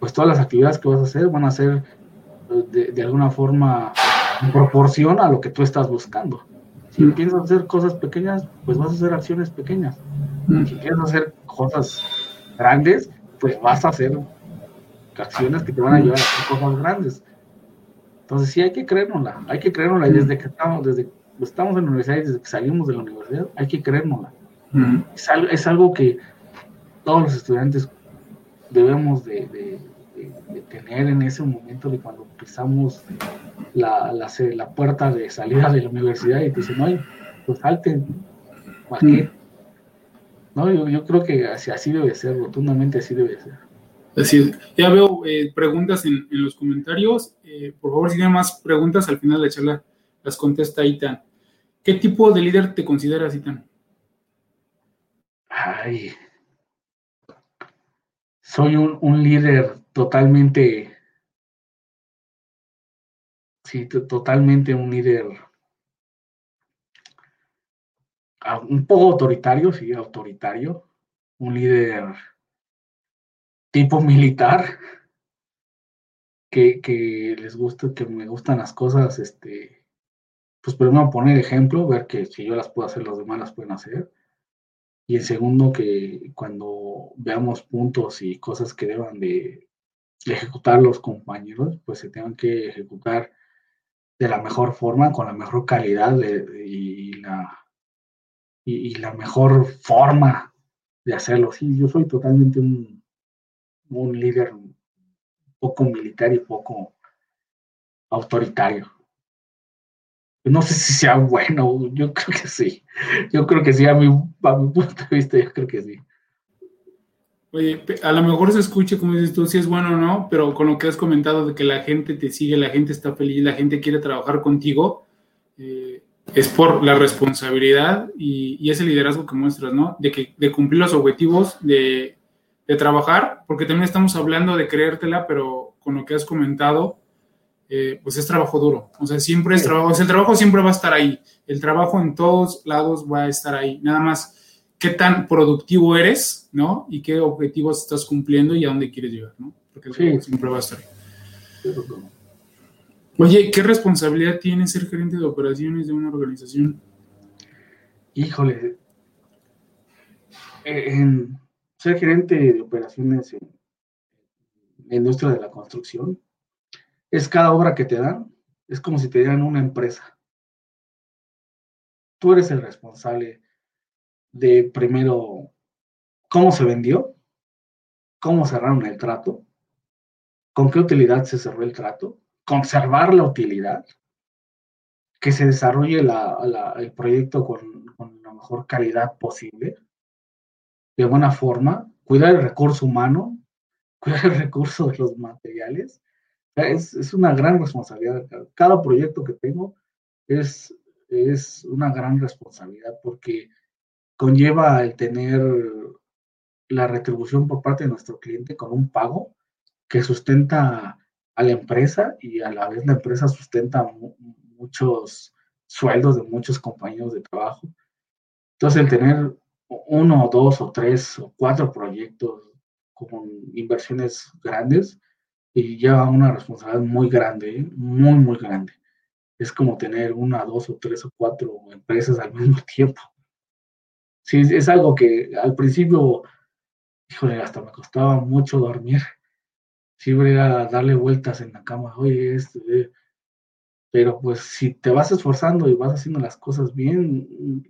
pues todas las actividades que vas a hacer van a ser de, de alguna forma en proporción a lo que tú estás buscando. Si mm. piensas hacer cosas pequeñas, pues vas a hacer acciones pequeñas. Mm. Si quieres hacer cosas grandes, pues vas a hacer acciones que te van a llevar a hacer cosas grandes. Entonces sí hay que creérnosla, hay que creérnosla y desde que estamos, desde estamos en la universidad y desde que salimos de la universidad, hay que creérnosla. es, algo, que todos los estudiantes debemos de, tener en ese momento de cuando pisamos la, la, puerta de salida de la universidad y te dicen, oye, pues salten, No, yo, yo, creo que así, así debe ser, rotundamente así debe ser. Así Ya veo eh, preguntas en, los comentarios. Eh, por favor, si tienen más preguntas, al final de la charla las contesta Itan. ¿Qué tipo de líder te consideras, Itan? Ay. Soy un, líder totalmente. Sí, totalmente un líder. Ah, un poco autoritario, sí, autoritario. Un líder tipo militar, que, les gusta, que me gustan las cosas, este, pues primero poner ejemplo, ver que si yo las puedo hacer, los demás las pueden hacer. Y en segundo, que cuando veamos puntos y cosas que deban de ejecutar los compañeros, pues se tengan que ejecutar de la mejor forma, con la mejor calidad y, la, y, la mejor forma de hacerlo. Sí, yo soy totalmente un un líder poco militar y poco autoritario. No sé si sea bueno, yo creo que sí. Yo creo que sí, a mi, punto de vista, yo creo que sí. Oye, a lo mejor se escucha, como dices tú, si es bueno o no, pero con lo que has comentado de que la gente te sigue, la gente está feliz, la gente quiere trabajar contigo, eh, es por la responsabilidad y, y, ese liderazgo que muestras, ¿no? De, que, de cumplir los objetivos, de trabajar, porque también estamos hablando de creértela, pero con lo que has comentado, eh, pues es trabajo duro. O sea, siempre es trabajo. O sea, el trabajo siempre va a estar ahí. El trabajo en todos lados va a estar ahí. Nada más qué tan productivo eres, ¿no? Y qué objetivos estás cumpliendo y a dónde quieres llegar, ¿no? Porque el trabajo siempre va a estar ahí. Oye, ¿qué responsabilidad tiene ser gerente de operaciones de una organización? Híjole, en ser gerente de operaciones en la industria de la construcción es cada obra que te dan, es como si te dieran una empresa. Tú eres el responsable de primero cómo se vendió, cómo cerraron el trato, con qué utilidad se cerró el trato, conservar la utilidad, que se desarrolle el proyecto con, con la mejor calidad posible, de buena forma, cuidar el recurso humano, cuidar el recurso de los materiales es, una gran responsabilidad. Cada proyecto que tengo es, es una gran responsabilidad porque conlleva el tener la retribución por parte de nuestro cliente con un pago que sustenta a la empresa y a la vez la empresa sustenta muchos sueldos de muchos compañeros de trabajo. Entonces, el tener uno, dos o tres o cuatro proyectos con inversiones grandes y lleva una responsabilidad muy grande, ¿eh? muy, muy grande. Es como tener una, dos o tres o cuatro empresas al mismo tiempo. Sí, es algo que al principio, híjole, hasta me costaba mucho dormir. Siempre era darle vueltas en la cama, oye, esto, eh". pero pues si te vas esforzando y vas haciendo las cosas bien,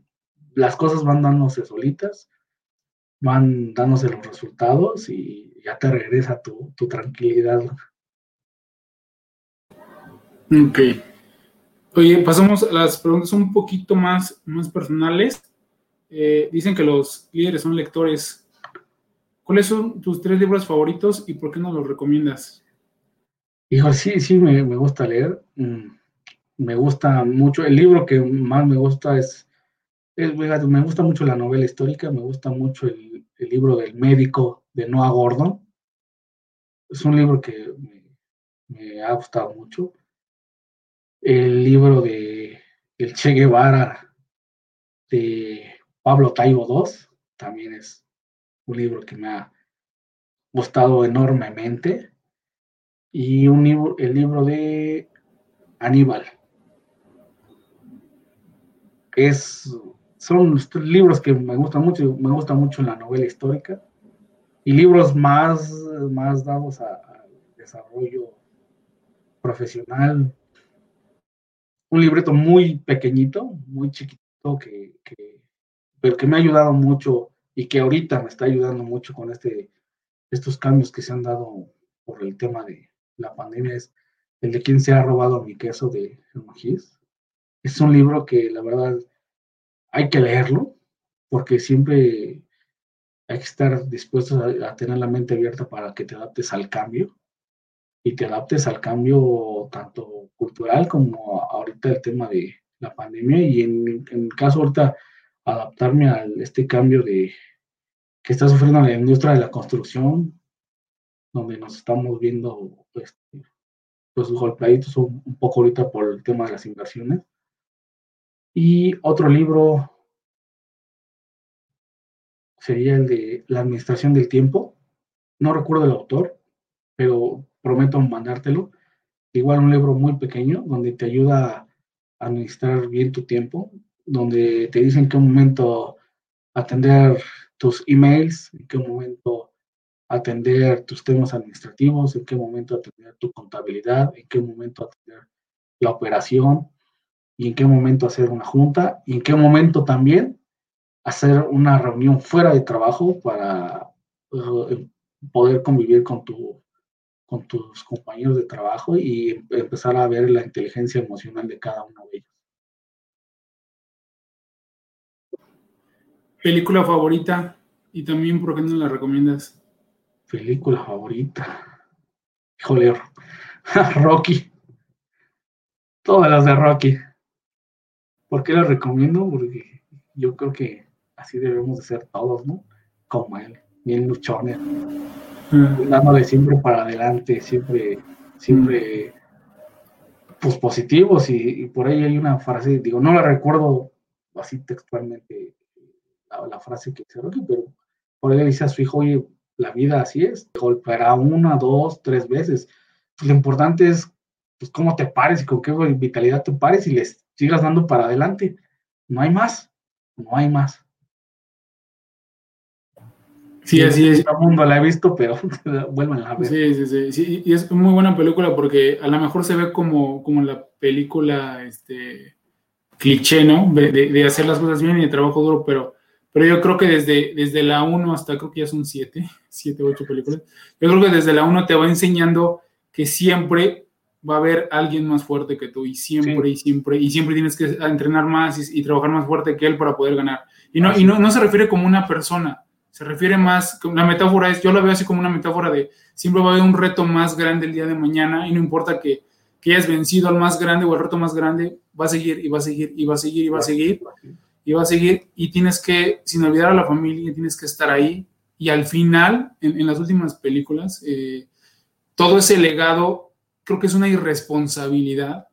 las cosas van dándose solitas, van dándose los resultados y ya te regresa tu, tranquilidad. Ok. Oye, pasamos a las preguntas un poquito más, más personales. Eh, dicen que los líderes son lectores. ¿Cuáles son tus tres libros favoritos y por qué no los recomiendas? Hijo, sí, sí, me, gusta leer. Mm, me gusta mucho. El libro que más me gusta es, me gusta mucho la novela histórica, me gusta mucho el, el libro del médico de Noah Gordon. Es un libro que me, ha gustado mucho. El libro de El Che Guevara de Pablo Taibo II también es un libro que me ha gustado enormemente. Y un libro, el libro de Aníbal. Es, son libros que me gustan mucho, me gusta mucho la novela histórica y libros más, más dados al desarrollo profesional. Un libreto muy pequeñito, muy chiquito, que, pero que me ha ayudado mucho y que ahorita me está ayudando mucho con este, estos cambios que se han dado por el tema de la pandemia, es el de quién se ha robado mi queso de Magis. Es un libro que la verdad hay que leerlo, porque siempre hay que estar dispuestos a, tener la mente abierta para que te adaptes al cambio y te adaptes al cambio tanto cultural como ahorita el tema de la pandemia y en, el caso ahorita adaptarme a este cambio de que está sufriendo la industria de la construcción, donde nos estamos viendo pues, pues golpeaditos un, un poco ahorita por el tema de las inversiones. Y otro libro sería el de la administración del tiempo. No recuerdo el autor, pero prometo mandártelo. Igual un libro muy pequeño donde te ayuda a administrar bien tu tiempo, donde te dicen en qué momento atender tus emails, en qué momento atender tus temas administrativos, en qué momento atender tu contabilidad, en qué momento atender la operación y en qué momento hacer una junta y en qué momento también hacer una reunión fuera de trabajo para eh, poder convivir con, tu, con tus compañeros de trabajo y empezar a ver la inteligencia emocional de cada uno de ellos. ¿Película favorita? Y también, ¿por qué no la recomiendas? Película favorita. Híjole, Rocky. Todas las de Rocky. ¿Por qué las recomiendo? Porque yo creo que así debemos de ser todos, ¿no? Como él, bien luchones, mm. dándole siempre para adelante, siempre, siempre pues positivos y, por ahí hay una frase, digo, no la recuerdo así textualmente la, frase que dice Rocky, pero por ahí le dice a su hijo, oye, la vida así es, golpeará una, dos, tres veces. Pues lo importante es pues, cómo te pares y con qué vitalidad te pares y les sigas dando para adelante. No hay más, no hay más. Sí, así es. Todo el mundo la he visto, pero vuelvan a ver. Sí, sí, sí, sí, Y es muy buena película porque a lo mejor se ve como, como la película este, cliché, ¿no? De, de, hacer las cosas bien y de trabajo duro, pero, pero yo creo que desde, desde la 1 hasta creo que ya son 7, 7, 8 películas. Yo creo que desde la 1 te va enseñando que siempre va a haber alguien más fuerte que tú y siempre y siempre y siempre tienes que entrenar más y, trabajar más fuerte que él para poder ganar. Y no, y no, no se refiere como una persona, se refiere más, la metáfora es, yo la veo así como una metáfora de siempre va a haber un reto más grande el día de mañana y no importa que, que hayas vencido al más grande o al reto más grande, va a seguir y va a seguir y va a seguir y va a seguir y va a seguir y tienes que, sin olvidar a la familia, tienes que estar ahí y al final, en, las últimas películas, eh, todo ese legado creo que es una irresponsabilidad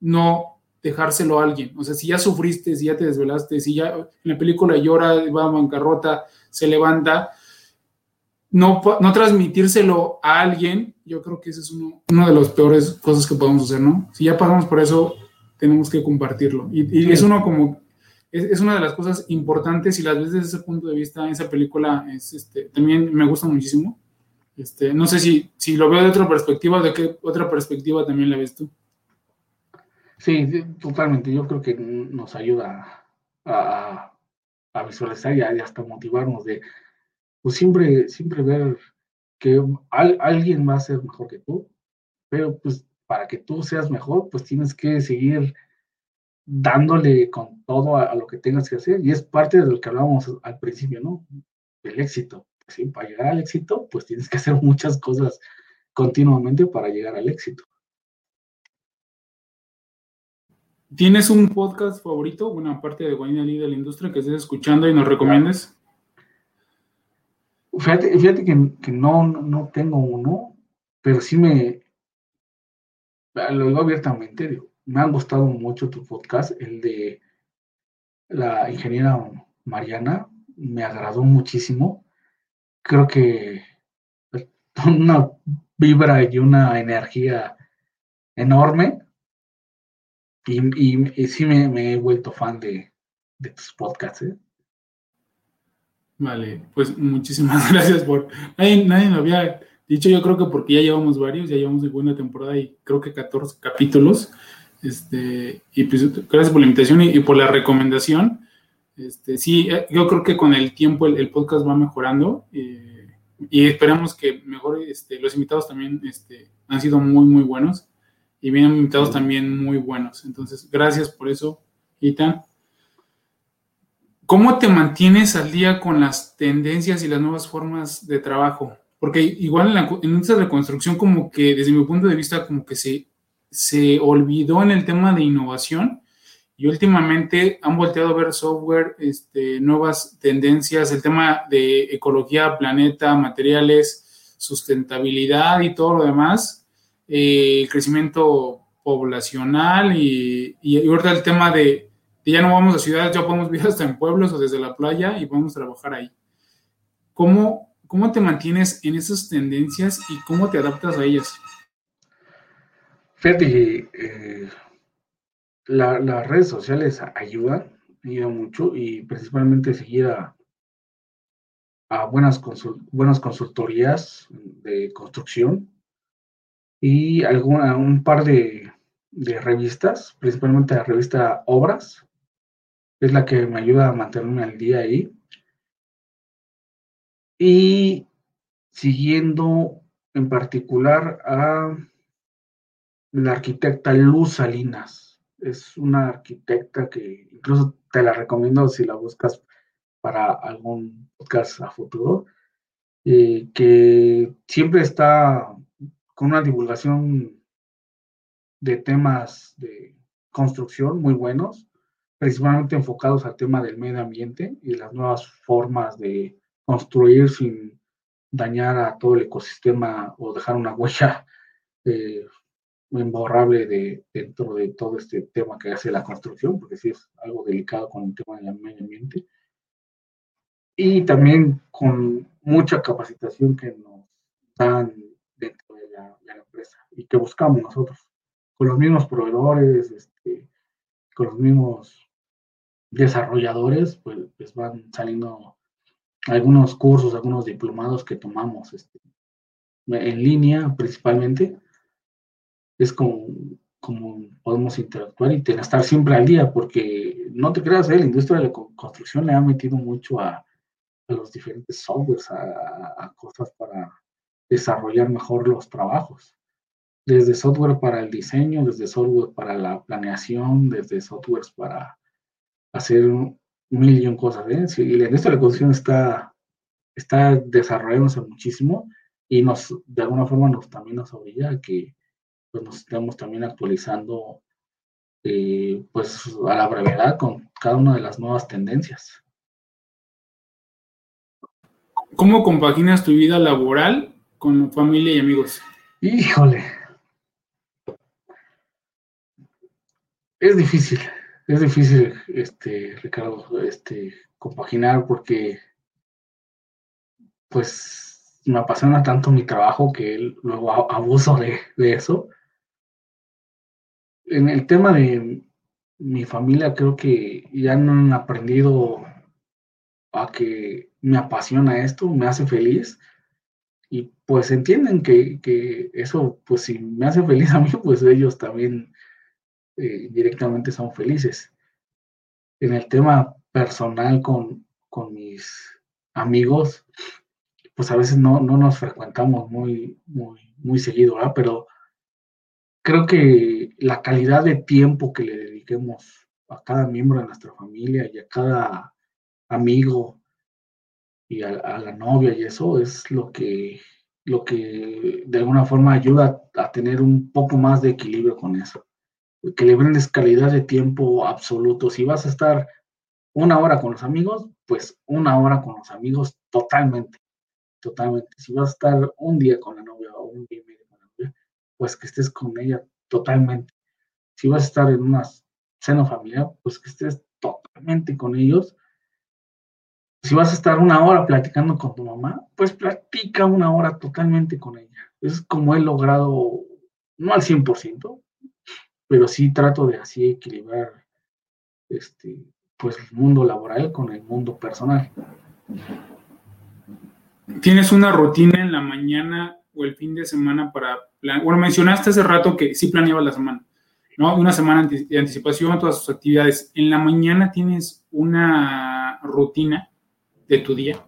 no dejárselo a alguien. O sea, si ya sufriste, si ya te desvelaste, si ya en la película llora, va a bancarrota, se levanta, no, no transmitírselo a alguien, yo creo que ese es uno, una de las peores cosas que podemos hacer, ¿no? Si ya pasamos por eso, tenemos que compartirlo. Y, es uno como, es, una de las cosas importantes y las ves desde ese punto de vista, esa película es, este, también me gusta muchísimo. Este, no sé si, si lo veo de otra perspectiva, de qué otra perspectiva también la ves tú. Sí, totalmente. Yo creo que nos ayuda a, a visualizar y, hasta motivarnos de, pues siempre, siempre ver que alguien va a ser mejor que tú, pero pues para que tú seas mejor, pues tienes que seguir dándole con todo a, lo que tengas que hacer y es parte de lo que hablábamos al principio, ¿no? El éxito. ¿Sí? Para llegar al éxito, pues tienes que hacer muchas cosas continuamente para llegar al éxito. ¿Tienes un podcast favorito, una parte de Guayna de la industria que estés escuchando y nos recomiendes? Fíjate, fíjate que, no, no, tengo uno, pero sí me, lo digo abiertamente, me han gustado mucho tu podcast, el de la ingeniera Mariana, me agradó muchísimo. Creo que una vibra y una energía enorme y, sí me, he vuelto fan de, tus podcasts. ¿eh? Vale, pues muchísimas gracias por... Nadie, nadie me había dicho, yo creo que porque ya llevamos varios, ya llevamos buena temporada y creo que 14 capítulos. Este, y pues gracias por la invitación y, por la recomendación. Este, sí, eh, yo creo que con el tiempo el, podcast va mejorando eh, y esperamos que mejor, este, los invitados también este, han sido muy, muy buenos y vienen invitados también muy buenos. Entonces, gracias por eso, Itan. ¿Cómo te mantienes al día con las tendencias y las nuevas formas de trabajo? Porque igual en, la, en esta reconstrucción como que desde mi punto de vista como que se, se olvidó en el tema de innovación y últimamente han volteado a ver software, este, nuevas tendencias, el tema de ecología, planeta, materiales, sustentabilidad y todo lo demás eh, el crecimiento poblacional y, y, ahorita el tema de, ya no vamos a ciudades, ya podemos vivir hasta en pueblos o desde la playa y podemos trabajar ahí. ¿Cómo, cómo te mantienes en esas tendencias y cómo te adaptas a ellas? Fíjate eh, las redes sociales ayudan, ayudan mucho y principalmente seguir a, buenas, buenas consultorías de construcción y alguna, un par de, revistas, principalmente la revista Obras, es la que me ayuda a mantenerme al día ahí. Y siguiendo en particular a la arquitecta Luz Salinas. Es una arquitecta que incluso te la recomiendo si la buscas para algún podcast a futuro, eh, que siempre está con una divulgación de temas de construcción muy buenos, principalmente enfocados al tema del medio ambiente y las nuevas formas de construir sin dañar a todo el ecosistema o dejar una huella eh, imborrable de, dentro de todo este tema que hace la construcción, porque sí es algo delicado con el tema del medio ambiente. Y también con mucha capacitación que nos dan dentro de la, empresa y que buscamos nosotros, con los mismos proveedores, este, con los mismos desarrolladores, pues, pues, van saliendo algunos cursos, algunos diplomados que tomamos este, en línea principalmente. Es como, como podemos interactuar y tener, estar siempre al día, porque no te creas, ¿eh? la industria de la construcción le ha metido mucho a, los diferentes softwares, a, cosas para desarrollar mejor los trabajos. Desde software para el diseño, desde software para la planeación, desde softwares para hacer un millón de cosas. ¿eh? y la industria de la construcción está, está desarrollándose muchísimo y nos, de alguna forma, nos, también nos obliga a que pues, nos estemos también actualizando eh, pues a la brevedad con cada una de las nuevas tendencias. ¿Cómo compaginas tu vida laboral con familia y amigos? Híjole. Es difícil, es difícil, este, Ricardo, este, compaginar porque, pues, me apasiona tanto mi trabajo que luego abuso de, de eso. En el tema de mi familia, creo que ya no han aprendido a que me apasiona esto, me hace feliz y pues entienden que, eso, pues si me hace feliz a mí, pues ellos también eh, directamente son felices. En el tema personal con, mis amigos, pues a veces no, nos frecuentamos muy, muy, muy seguido, ¿verdad? Pero creo que la calidad de tiempo que le dediquemos a cada miembro de nuestra familia y a cada amigo y a, la novia y eso es lo que, lo que de alguna forma ayuda a tener un poco más de equilibrio con eso. Que le brindes calidad de tiempo absoluto. Si vas a estar una hora con los amigos, pues una hora con los amigos totalmente, totalmente. Si vas a estar un día con la novia o un día y medio con la novia, pues que estés con ella totalmente. Si vas a estar en una cena familiar, pues que estés totalmente con ellos si vas a estar una hora platicando con tu mamá, pues platica una hora totalmente con ella. Es como he logrado, no al 100%, pero sí trato de así equilibrar este, pues el mundo laboral con el mundo personal. ¿Tienes una rutina en la mañana o el fin de semana para... Bueno, mencionaste hace rato que sí planeaba la semana, ¿no? Una semana de anticipación, todas sus actividades. ¿En la mañana tienes una rutina? de tu día.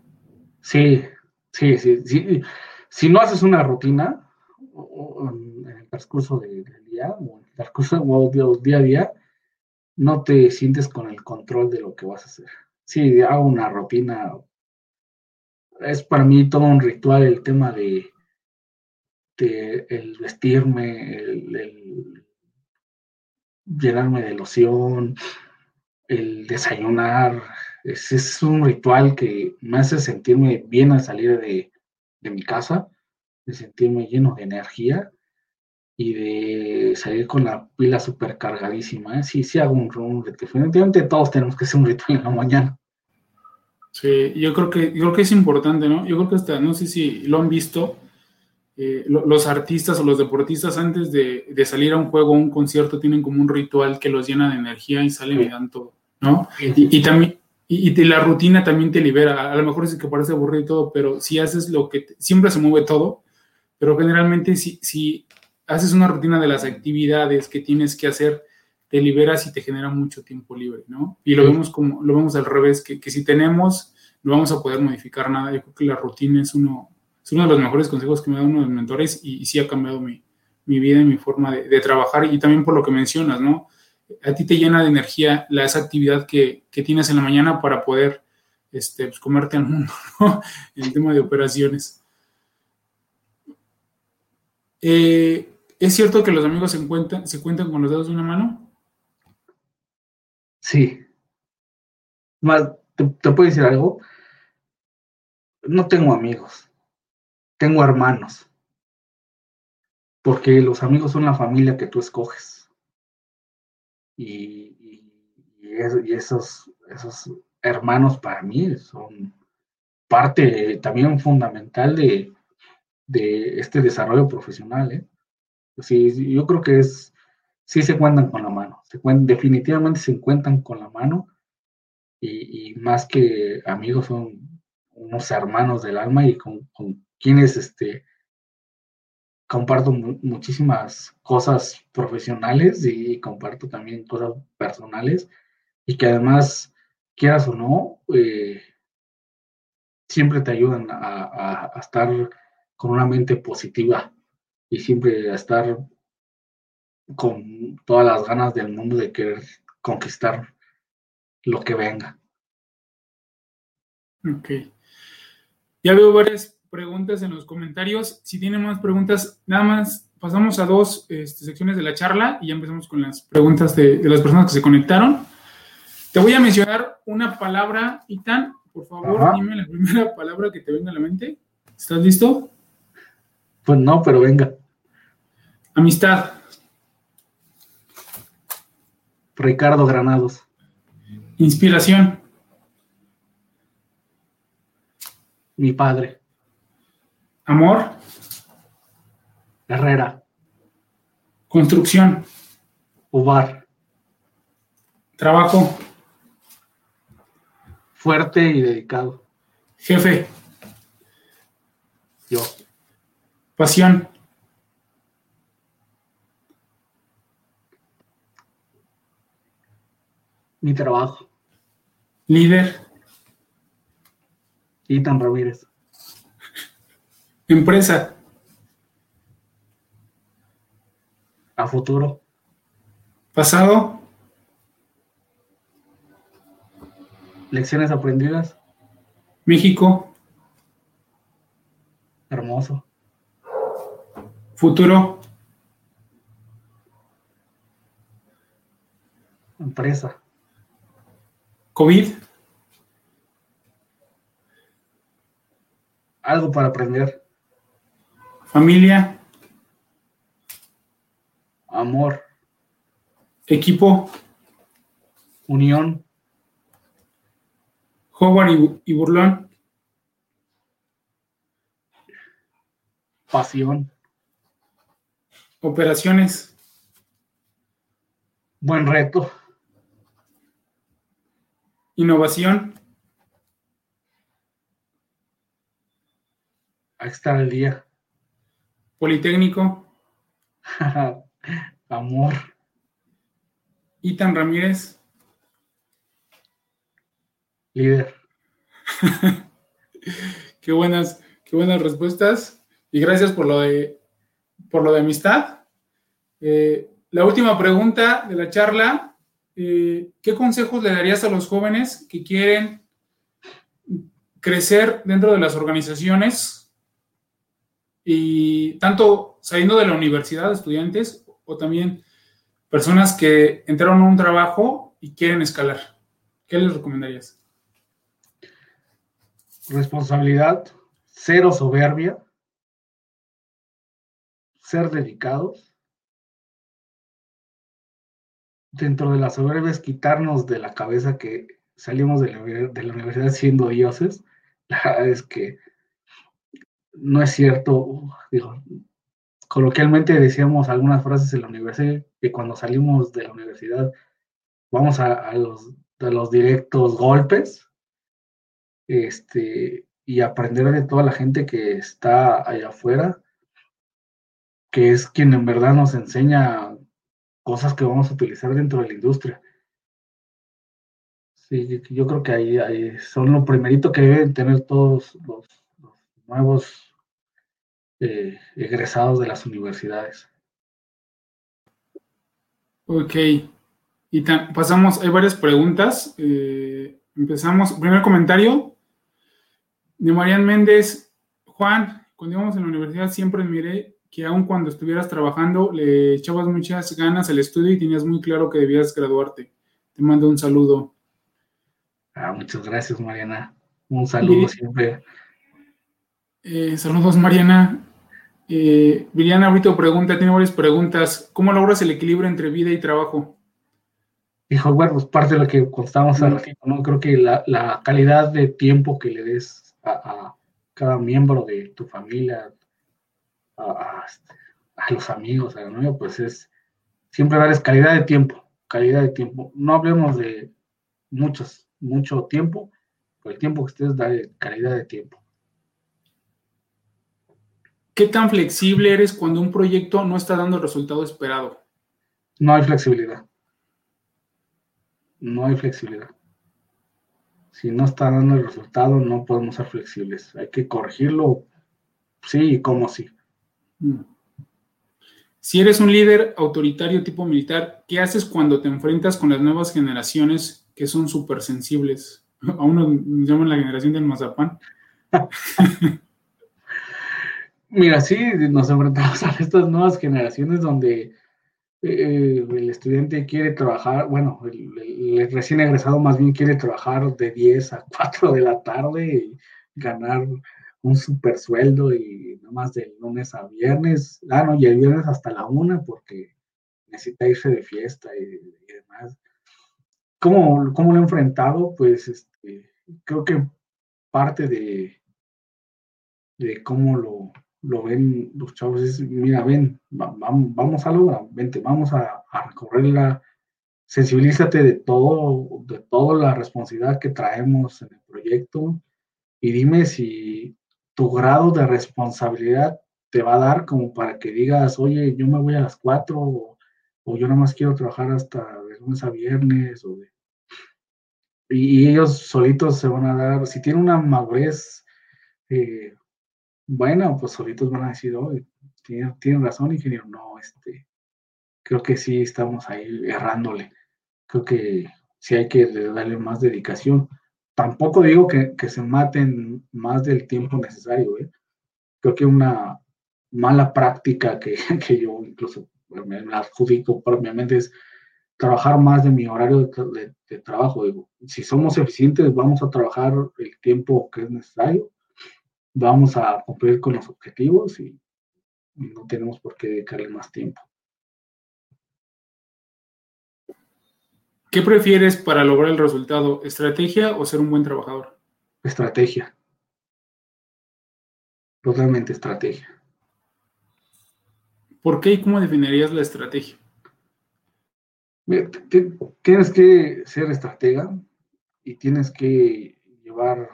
Sí, sí, sí, Si no haces una rutina en el transcurso del día o en el transcurso del día a día, no te sientes con el control de lo que vas a hacer. Sí, hago una rutina. Es para mí todo un ritual el tema de, el vestirme, el llenarme de loción, el desayunar, es, un ritual que me hace sentirme bien al salir de, mi casa, de sentirme lleno de energía y de salir con la pila súper cargadísima. ¿eh? Sí, sí hago un, un. Definitivamente todos tenemos que hacer un ritual en la mañana. Sí, yo creo que, yo creo que es importante, ¿no? Yo creo que hasta, no sé si lo han visto, eh, los artistas o los deportistas antes de, salir a un juego o un concierto tienen como un ritual que los llena de energía y salen y dan todo, ¿no? y, también, y, la rutina también te libera. A lo mejor es que parece aburrido y todo, pero si haces lo que siempre se mueve todo, pero generalmente si, si haces una rutina de las actividades que tienes que hacer, te liberas y te genera mucho tiempo libre, ¿no? Y lo vemos como lo vemos al revés, que, que, si tenemos, no vamos a poder modificar nada. Yo creo que la rutina es uno, es uno de los mejores consejos que me da uno de los mentores y, sí ha cambiado mi, mi vida y mi forma de, trabajar y también por lo que mencionas, ¿no? a ti te llena de energía la, esa actividad que, tienes en la mañana para poder este, pues, comerte al mundo, ¿no? El tema de operaciones. Eh, ¿Es cierto que los amigos se, encuentran, se cuentan con los dedos de una mano? Sí. ¿te, ¿te, puedo decir algo? No tengo amigos, tengo hermanos. porque los amigos son la familia que tú escoges. Y, y, esos, esos hermanos para mí son parte también fundamental de, de este desarrollo profesional. ¿eh? Sí, yo creo que es, sí se cuentan con la mano, se definitivamente se cuentan con la mano y, más que amigos son unos hermanos del alma y con, con quienes este, comparto muchísimas cosas profesionales y comparto también cosas personales y que además, quieras o no, eh, siempre te ayudan a, estar con una mente positiva y siempre a estar con todas las ganas del mundo de querer conquistar lo que venga. Ok. Ya veo varias preguntas en los comentarios. Si tienen más preguntas, nada más pasamos a dos este, secciones de la charla y ya empezamos con las preguntas de, las personas que se conectaron. Te voy a mencionar una palabra, Itan. Por favor, dime la primera palabra que te venga a la mente. ¿Estás listo? Pues no, pero venga. Amistad. Ricardo Granados. Inspiración. Mi padre. Amor. Herrera. Construcción. Ubar. Trabajo. Fuerte y dedicado. Jefe. Yo. Pasión. Mi trabajo. Líder. Itan Ramírez. Empresa. A futuro. Pasado. Lecciones aprendidas. México. Hermoso. Futuro. Empresa. COVID. Algo para aprender. Familia. Amor. Equipo. Unión. Howard y, Burlón. Pasión. Operaciones. Buen reto. Innovación. Ahí está el día. Politécnico. Amor. Itan Ramírez. Líder. qué buenas, qué buenas respuestas. Y gracias por lo de por lo de amistad. Eh, la última pregunta de la charla. Eh, ¿Qué consejos le darías a los jóvenes que quieren crecer dentro de las organizaciones y tanto saliendo de la universidad, estudiantes o también personas que entraron a un trabajo y quieren escalar. ¿Qué les recomendarías? Responsabilidad, cero soberbia, ser dedicados. Dentro de la soberbia es quitarnos de la cabeza que salimos de la, de la universidad siendo dioses. La verdad es que no es cierto, digo, coloquialmente decíamos algunas frases en la universidad que cuando salimos de la universidad vamos a, los, los directos golpes este, y aprender de toda la gente que está allá afuera, que es quien en verdad nos enseña cosas que vamos a utilizar dentro de la industria. Sí, yo creo que ahí, son lo primerito que deben tener todos los nuevos eh, egresados de las universidades. Ok, y pasamos, hay varias preguntas. Eh, empezamos, primer comentario de Marian Méndez. Juan, cuando íbamos en la universidad siempre miré que aun cuando estuvieras trabajando le echabas muchas ganas al estudio y tenías muy claro que debías graduarte. Te mando un saludo. Ah, muchas gracias, Mariana. Un saludo siempre eh, saludos, Mariana. Eh, Viriana ahorita pregunta, tiene varias preguntas. ¿Cómo logras el equilibrio entre vida y trabajo? Hijo, bueno, pues parte de lo que contábamos ratito, ¿no? Creo que la, calidad de tiempo que le des a, cada miembro de tu familia, a, los amigos, a la novia, pues es siempre darles calidad de tiempo, calidad de tiempo. No hablemos de muchos, mucho tiempo, pero el tiempo que ustedes da calidad de tiempo. ¿Qué tan flexible eres cuando un proyecto no está dando el resultado esperado? No hay flexibilidad no hay flexibilidad. Si no está dando el resultado, no podemos ser flexibles. Hay que corregirlo, sí y como sí. Mm. Si eres un líder autoritario tipo militar, ¿qué haces cuando te enfrentas con las nuevas generaciones que son súper sensibles? A uno nos llaman la generación del mazapán. Mira, sí, nos enfrentamos a estas nuevas generaciones donde eh, el estudiante quiere trabajar, bueno, el, recién egresado más bien quiere trabajar de 10 a 4 de la tarde y ganar un super sueldo y nada más de lunes a viernes, ah, no, y el viernes hasta la una porque necesita irse de fiesta y, demás. ¿Cómo, ¿Cómo, lo he enfrentado? Pues este, creo que parte de, de cómo lo, lo ven los chavos, es, mira, ven, vamos a lograr, vente, vamos a, recorrerla, sensibilízate de todo, de toda la responsabilidad que traemos en el proyecto y dime si tu grado de responsabilidad te va a dar como para que digas, oye, yo me voy a las cuatro o, yo nada más quiero trabajar hasta de lunes a viernes o y, ellos solitos se van a dar, si tienen una madurez eh, bueno, pues solitos van a decir, oh, tienen, razón, ingeniero, no, este, creo que sí estamos ahí errándole. Creo que sí hay que darle más dedicación. Tampoco digo que, se maten más del tiempo necesario. ¿eh? Creo que una mala práctica que, yo incluso me adjudico propiamente es trabajar más de mi horario de, de, trabajo. Digo, si somos eficientes, vamos a trabajar el tiempo que es necesario vamos a cumplir con los objetivos y no tenemos por qué dedicarle más tiempo. ¿Qué prefieres para lograr el resultado? ¿Estrategia o ser un buen trabajador? Estrategia. Totalmente estrategia. ¿Por qué y cómo definirías la estrategia? Tienes que ser estratega y tienes que llevar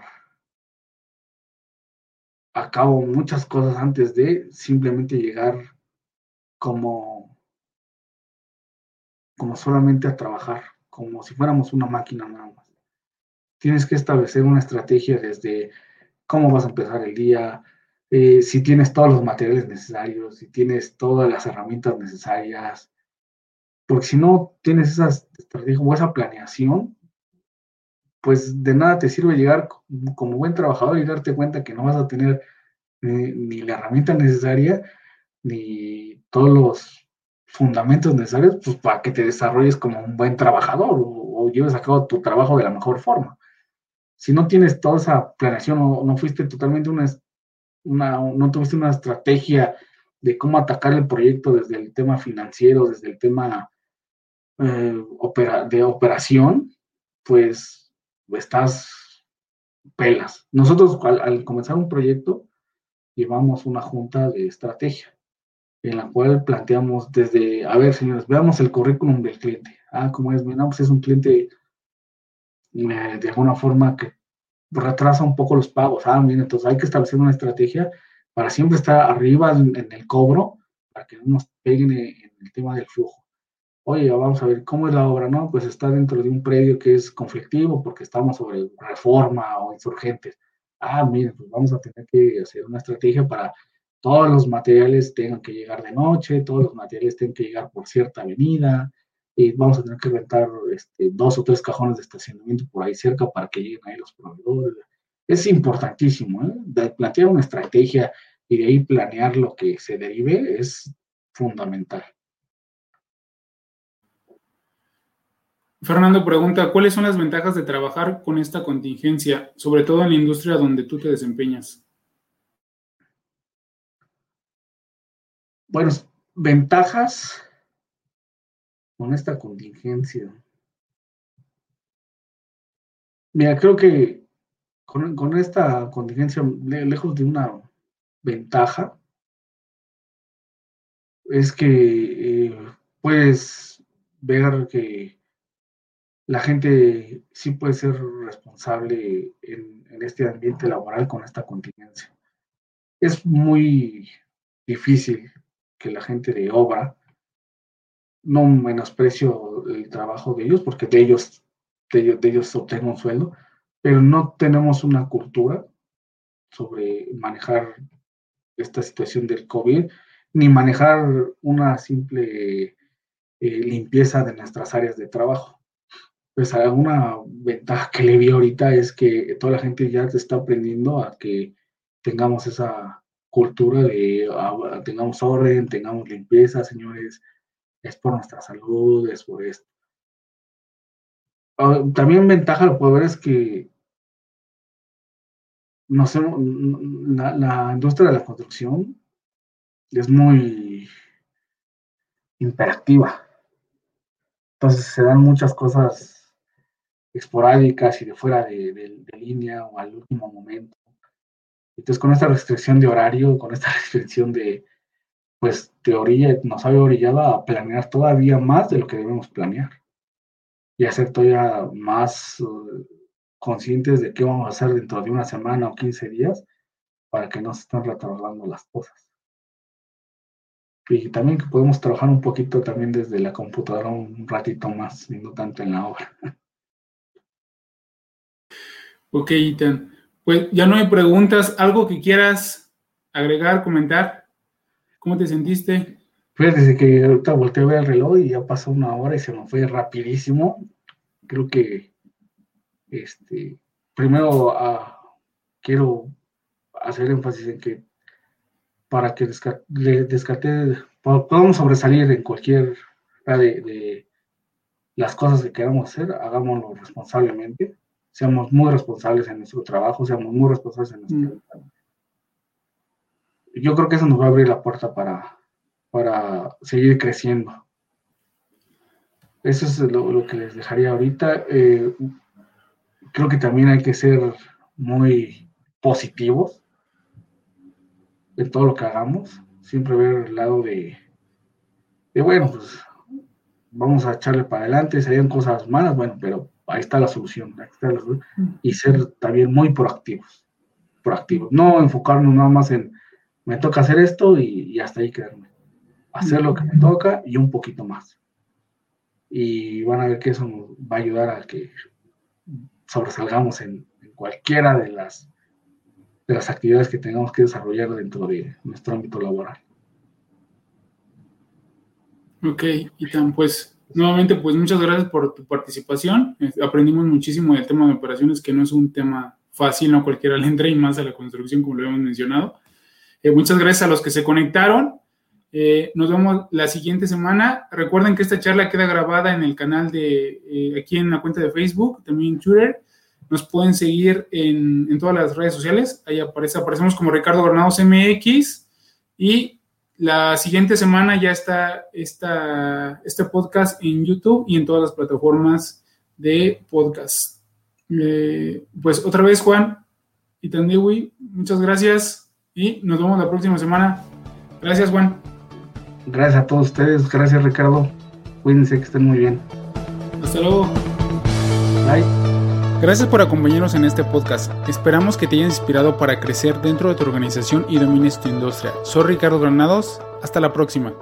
a cabo muchas cosas antes de simplemente llegar como, como solamente a trabajar, como si fuéramos una máquina nada más. Tienes que establecer una estrategia desde cómo vas a empezar el día, eh, si tienes todos los materiales necesarios, si tienes todas las herramientas necesarias, porque si no tienes esa estrategia o esa planeación, pues de nada te sirve llegar como buen trabajador y darte cuenta que no vas a tener ni, la herramienta necesaria, ni todos los fundamentos necesarios pues, para que te desarrolles como un buen trabajador o, lleves a cabo tu trabajo de la mejor forma. Si no tienes toda esa planeación o no fuiste totalmente una, una, no tuviste una estrategia de cómo atacar el proyecto desde el tema financiero, desde el tema eh, de operación, pues estás pelas. Nosotros al, comenzar un proyecto llevamos una junta de estrategia en la cual planteamos desde, a ver señores, veamos el currículum del cliente. Ah, como es, mira, pues es un cliente eh, de alguna forma que retrasa un poco los pagos. Ah, mira, entonces hay que establecer una estrategia para siempre estar arriba en el cobro, para que no nos peguen en el tema del flujo oye, vamos a ver cómo es la obra, ¿no? Pues está dentro de un predio que es conflictivo porque estamos sobre reforma o insurgentes. Ah, miren, pues vamos a tener que hacer una estrategia para todos los materiales tengan que llegar de noche, todos los materiales tengan que llegar por cierta avenida, y vamos a tener que rentar este, dos o tres cajones de estacionamiento por ahí cerca para que lleguen ahí los proveedores. Es importantísimo, ¿eh? Plantear una estrategia y de ahí planear lo que se derive es fundamental. Fernando pregunta, ¿cuáles son las ventajas de trabajar con esta contingencia, sobre todo en la industria donde tú te desempeñas? Bueno, ventajas con esta contingencia. Mira, creo que con, esta contingencia, lejos de una ventaja, es que eh, puedes ver que la gente sí puede ser responsable en, en, este ambiente laboral con esta contingencia. Es muy difícil que la gente de obra, no menosprecio el trabajo de ellos, porque de ellos, de ellos, obtengo un sueldo, pero no tenemos una cultura sobre manejar esta situación del COVID, ni manejar una simple eh, limpieza de nuestras áreas de trabajo. Pues alguna ventaja que le vi ahorita es que toda la gente ya está aprendiendo a que tengamos esa cultura de ah, tengamos orden, tengamos limpieza, señores, es por nuestra salud, es por esto. Ah, también ventaja lo puedo ver es que no sé, la, la, industria de la construcción es muy interactiva. Entonces se dan muchas cosas esporádicas y de fuera de, de línea o al último momento. Entonces, con esta restricción de horario, con esta restricción de, pues, teoría, nos ha orillado a planear todavía más de lo que debemos planear y a ser todavía más uh, conscientes de qué vamos a hacer dentro de una semana o 15 días para que no se estén retardando las cosas. Y también que podemos trabajar un poquito también desde la computadora un ratito más y no tanto en la obra. Ok, Ethan. Pues ya no hay preguntas. ¿Algo que quieras agregar, comentar? ¿Cómo te sentiste? Pues desde que ahorita volteé a ver el reloj y ya pasó una hora y se me fue rapidísimo. Creo que este primero ah, quiero hacer énfasis en que para que descarte, podamos sobresalir en cualquier de las cosas que queramos hacer, hagámoslo responsablemente seamos muy responsables en nuestro trabajo, seamos muy responsables en nuestra mm. Yo creo que eso nos va a abrir la puerta para, para seguir creciendo. Eso es lo, que les dejaría ahorita. Eh, creo que también hay que ser muy positivos en todo lo que hagamos. Siempre ver el lado de, de bueno, pues vamos a echarle para adelante. Serían cosas malas, bueno, pero ahí está la solución, y ser también muy proactivos, proactivos, no enfocarnos nada más en me toca hacer esto y, hasta ahí quedarme, hacer lo que me toca y un poquito más. Y van a ver que eso nos va a ayudar a que sobresalgamos en, cualquiera de las, de las actividades que tengamos que desarrollar dentro de nuestro ámbito laboral. Ok, y tan pues Nuevamente, pues muchas gracias por tu participación. Aprendimos muchísimo del tema de operaciones, que no es un tema fácil, no cualquiera le entra y más a la construcción, como lo hemos mencionado. Eh, muchas gracias a los que se conectaron. Eh, nos vemos la siguiente semana. Recuerden que esta charla queda grabada en el canal de eh, aquí en la cuenta de Facebook, también en Twitter. Nos pueden seguir en, en todas las redes sociales. Ahí aparece, aparecemos como Ricardo Granados MX y la siguiente semana ya está esta, este podcast en YouTube y en todas las plataformas de podcast. Eh, pues otra vez, Juan y Tandewi, muchas gracias y nos vemos la próxima semana. Gracias, Juan. Gracias a todos ustedes. Gracias, Ricardo. Cuídense, que estén muy bien. Hasta luego. Bye. Gracias por acompañarnos en este podcast. Esperamos que te haya inspirado para crecer dentro de tu organización y domines tu industria. Soy Ricardo Granados. Hasta la próxima.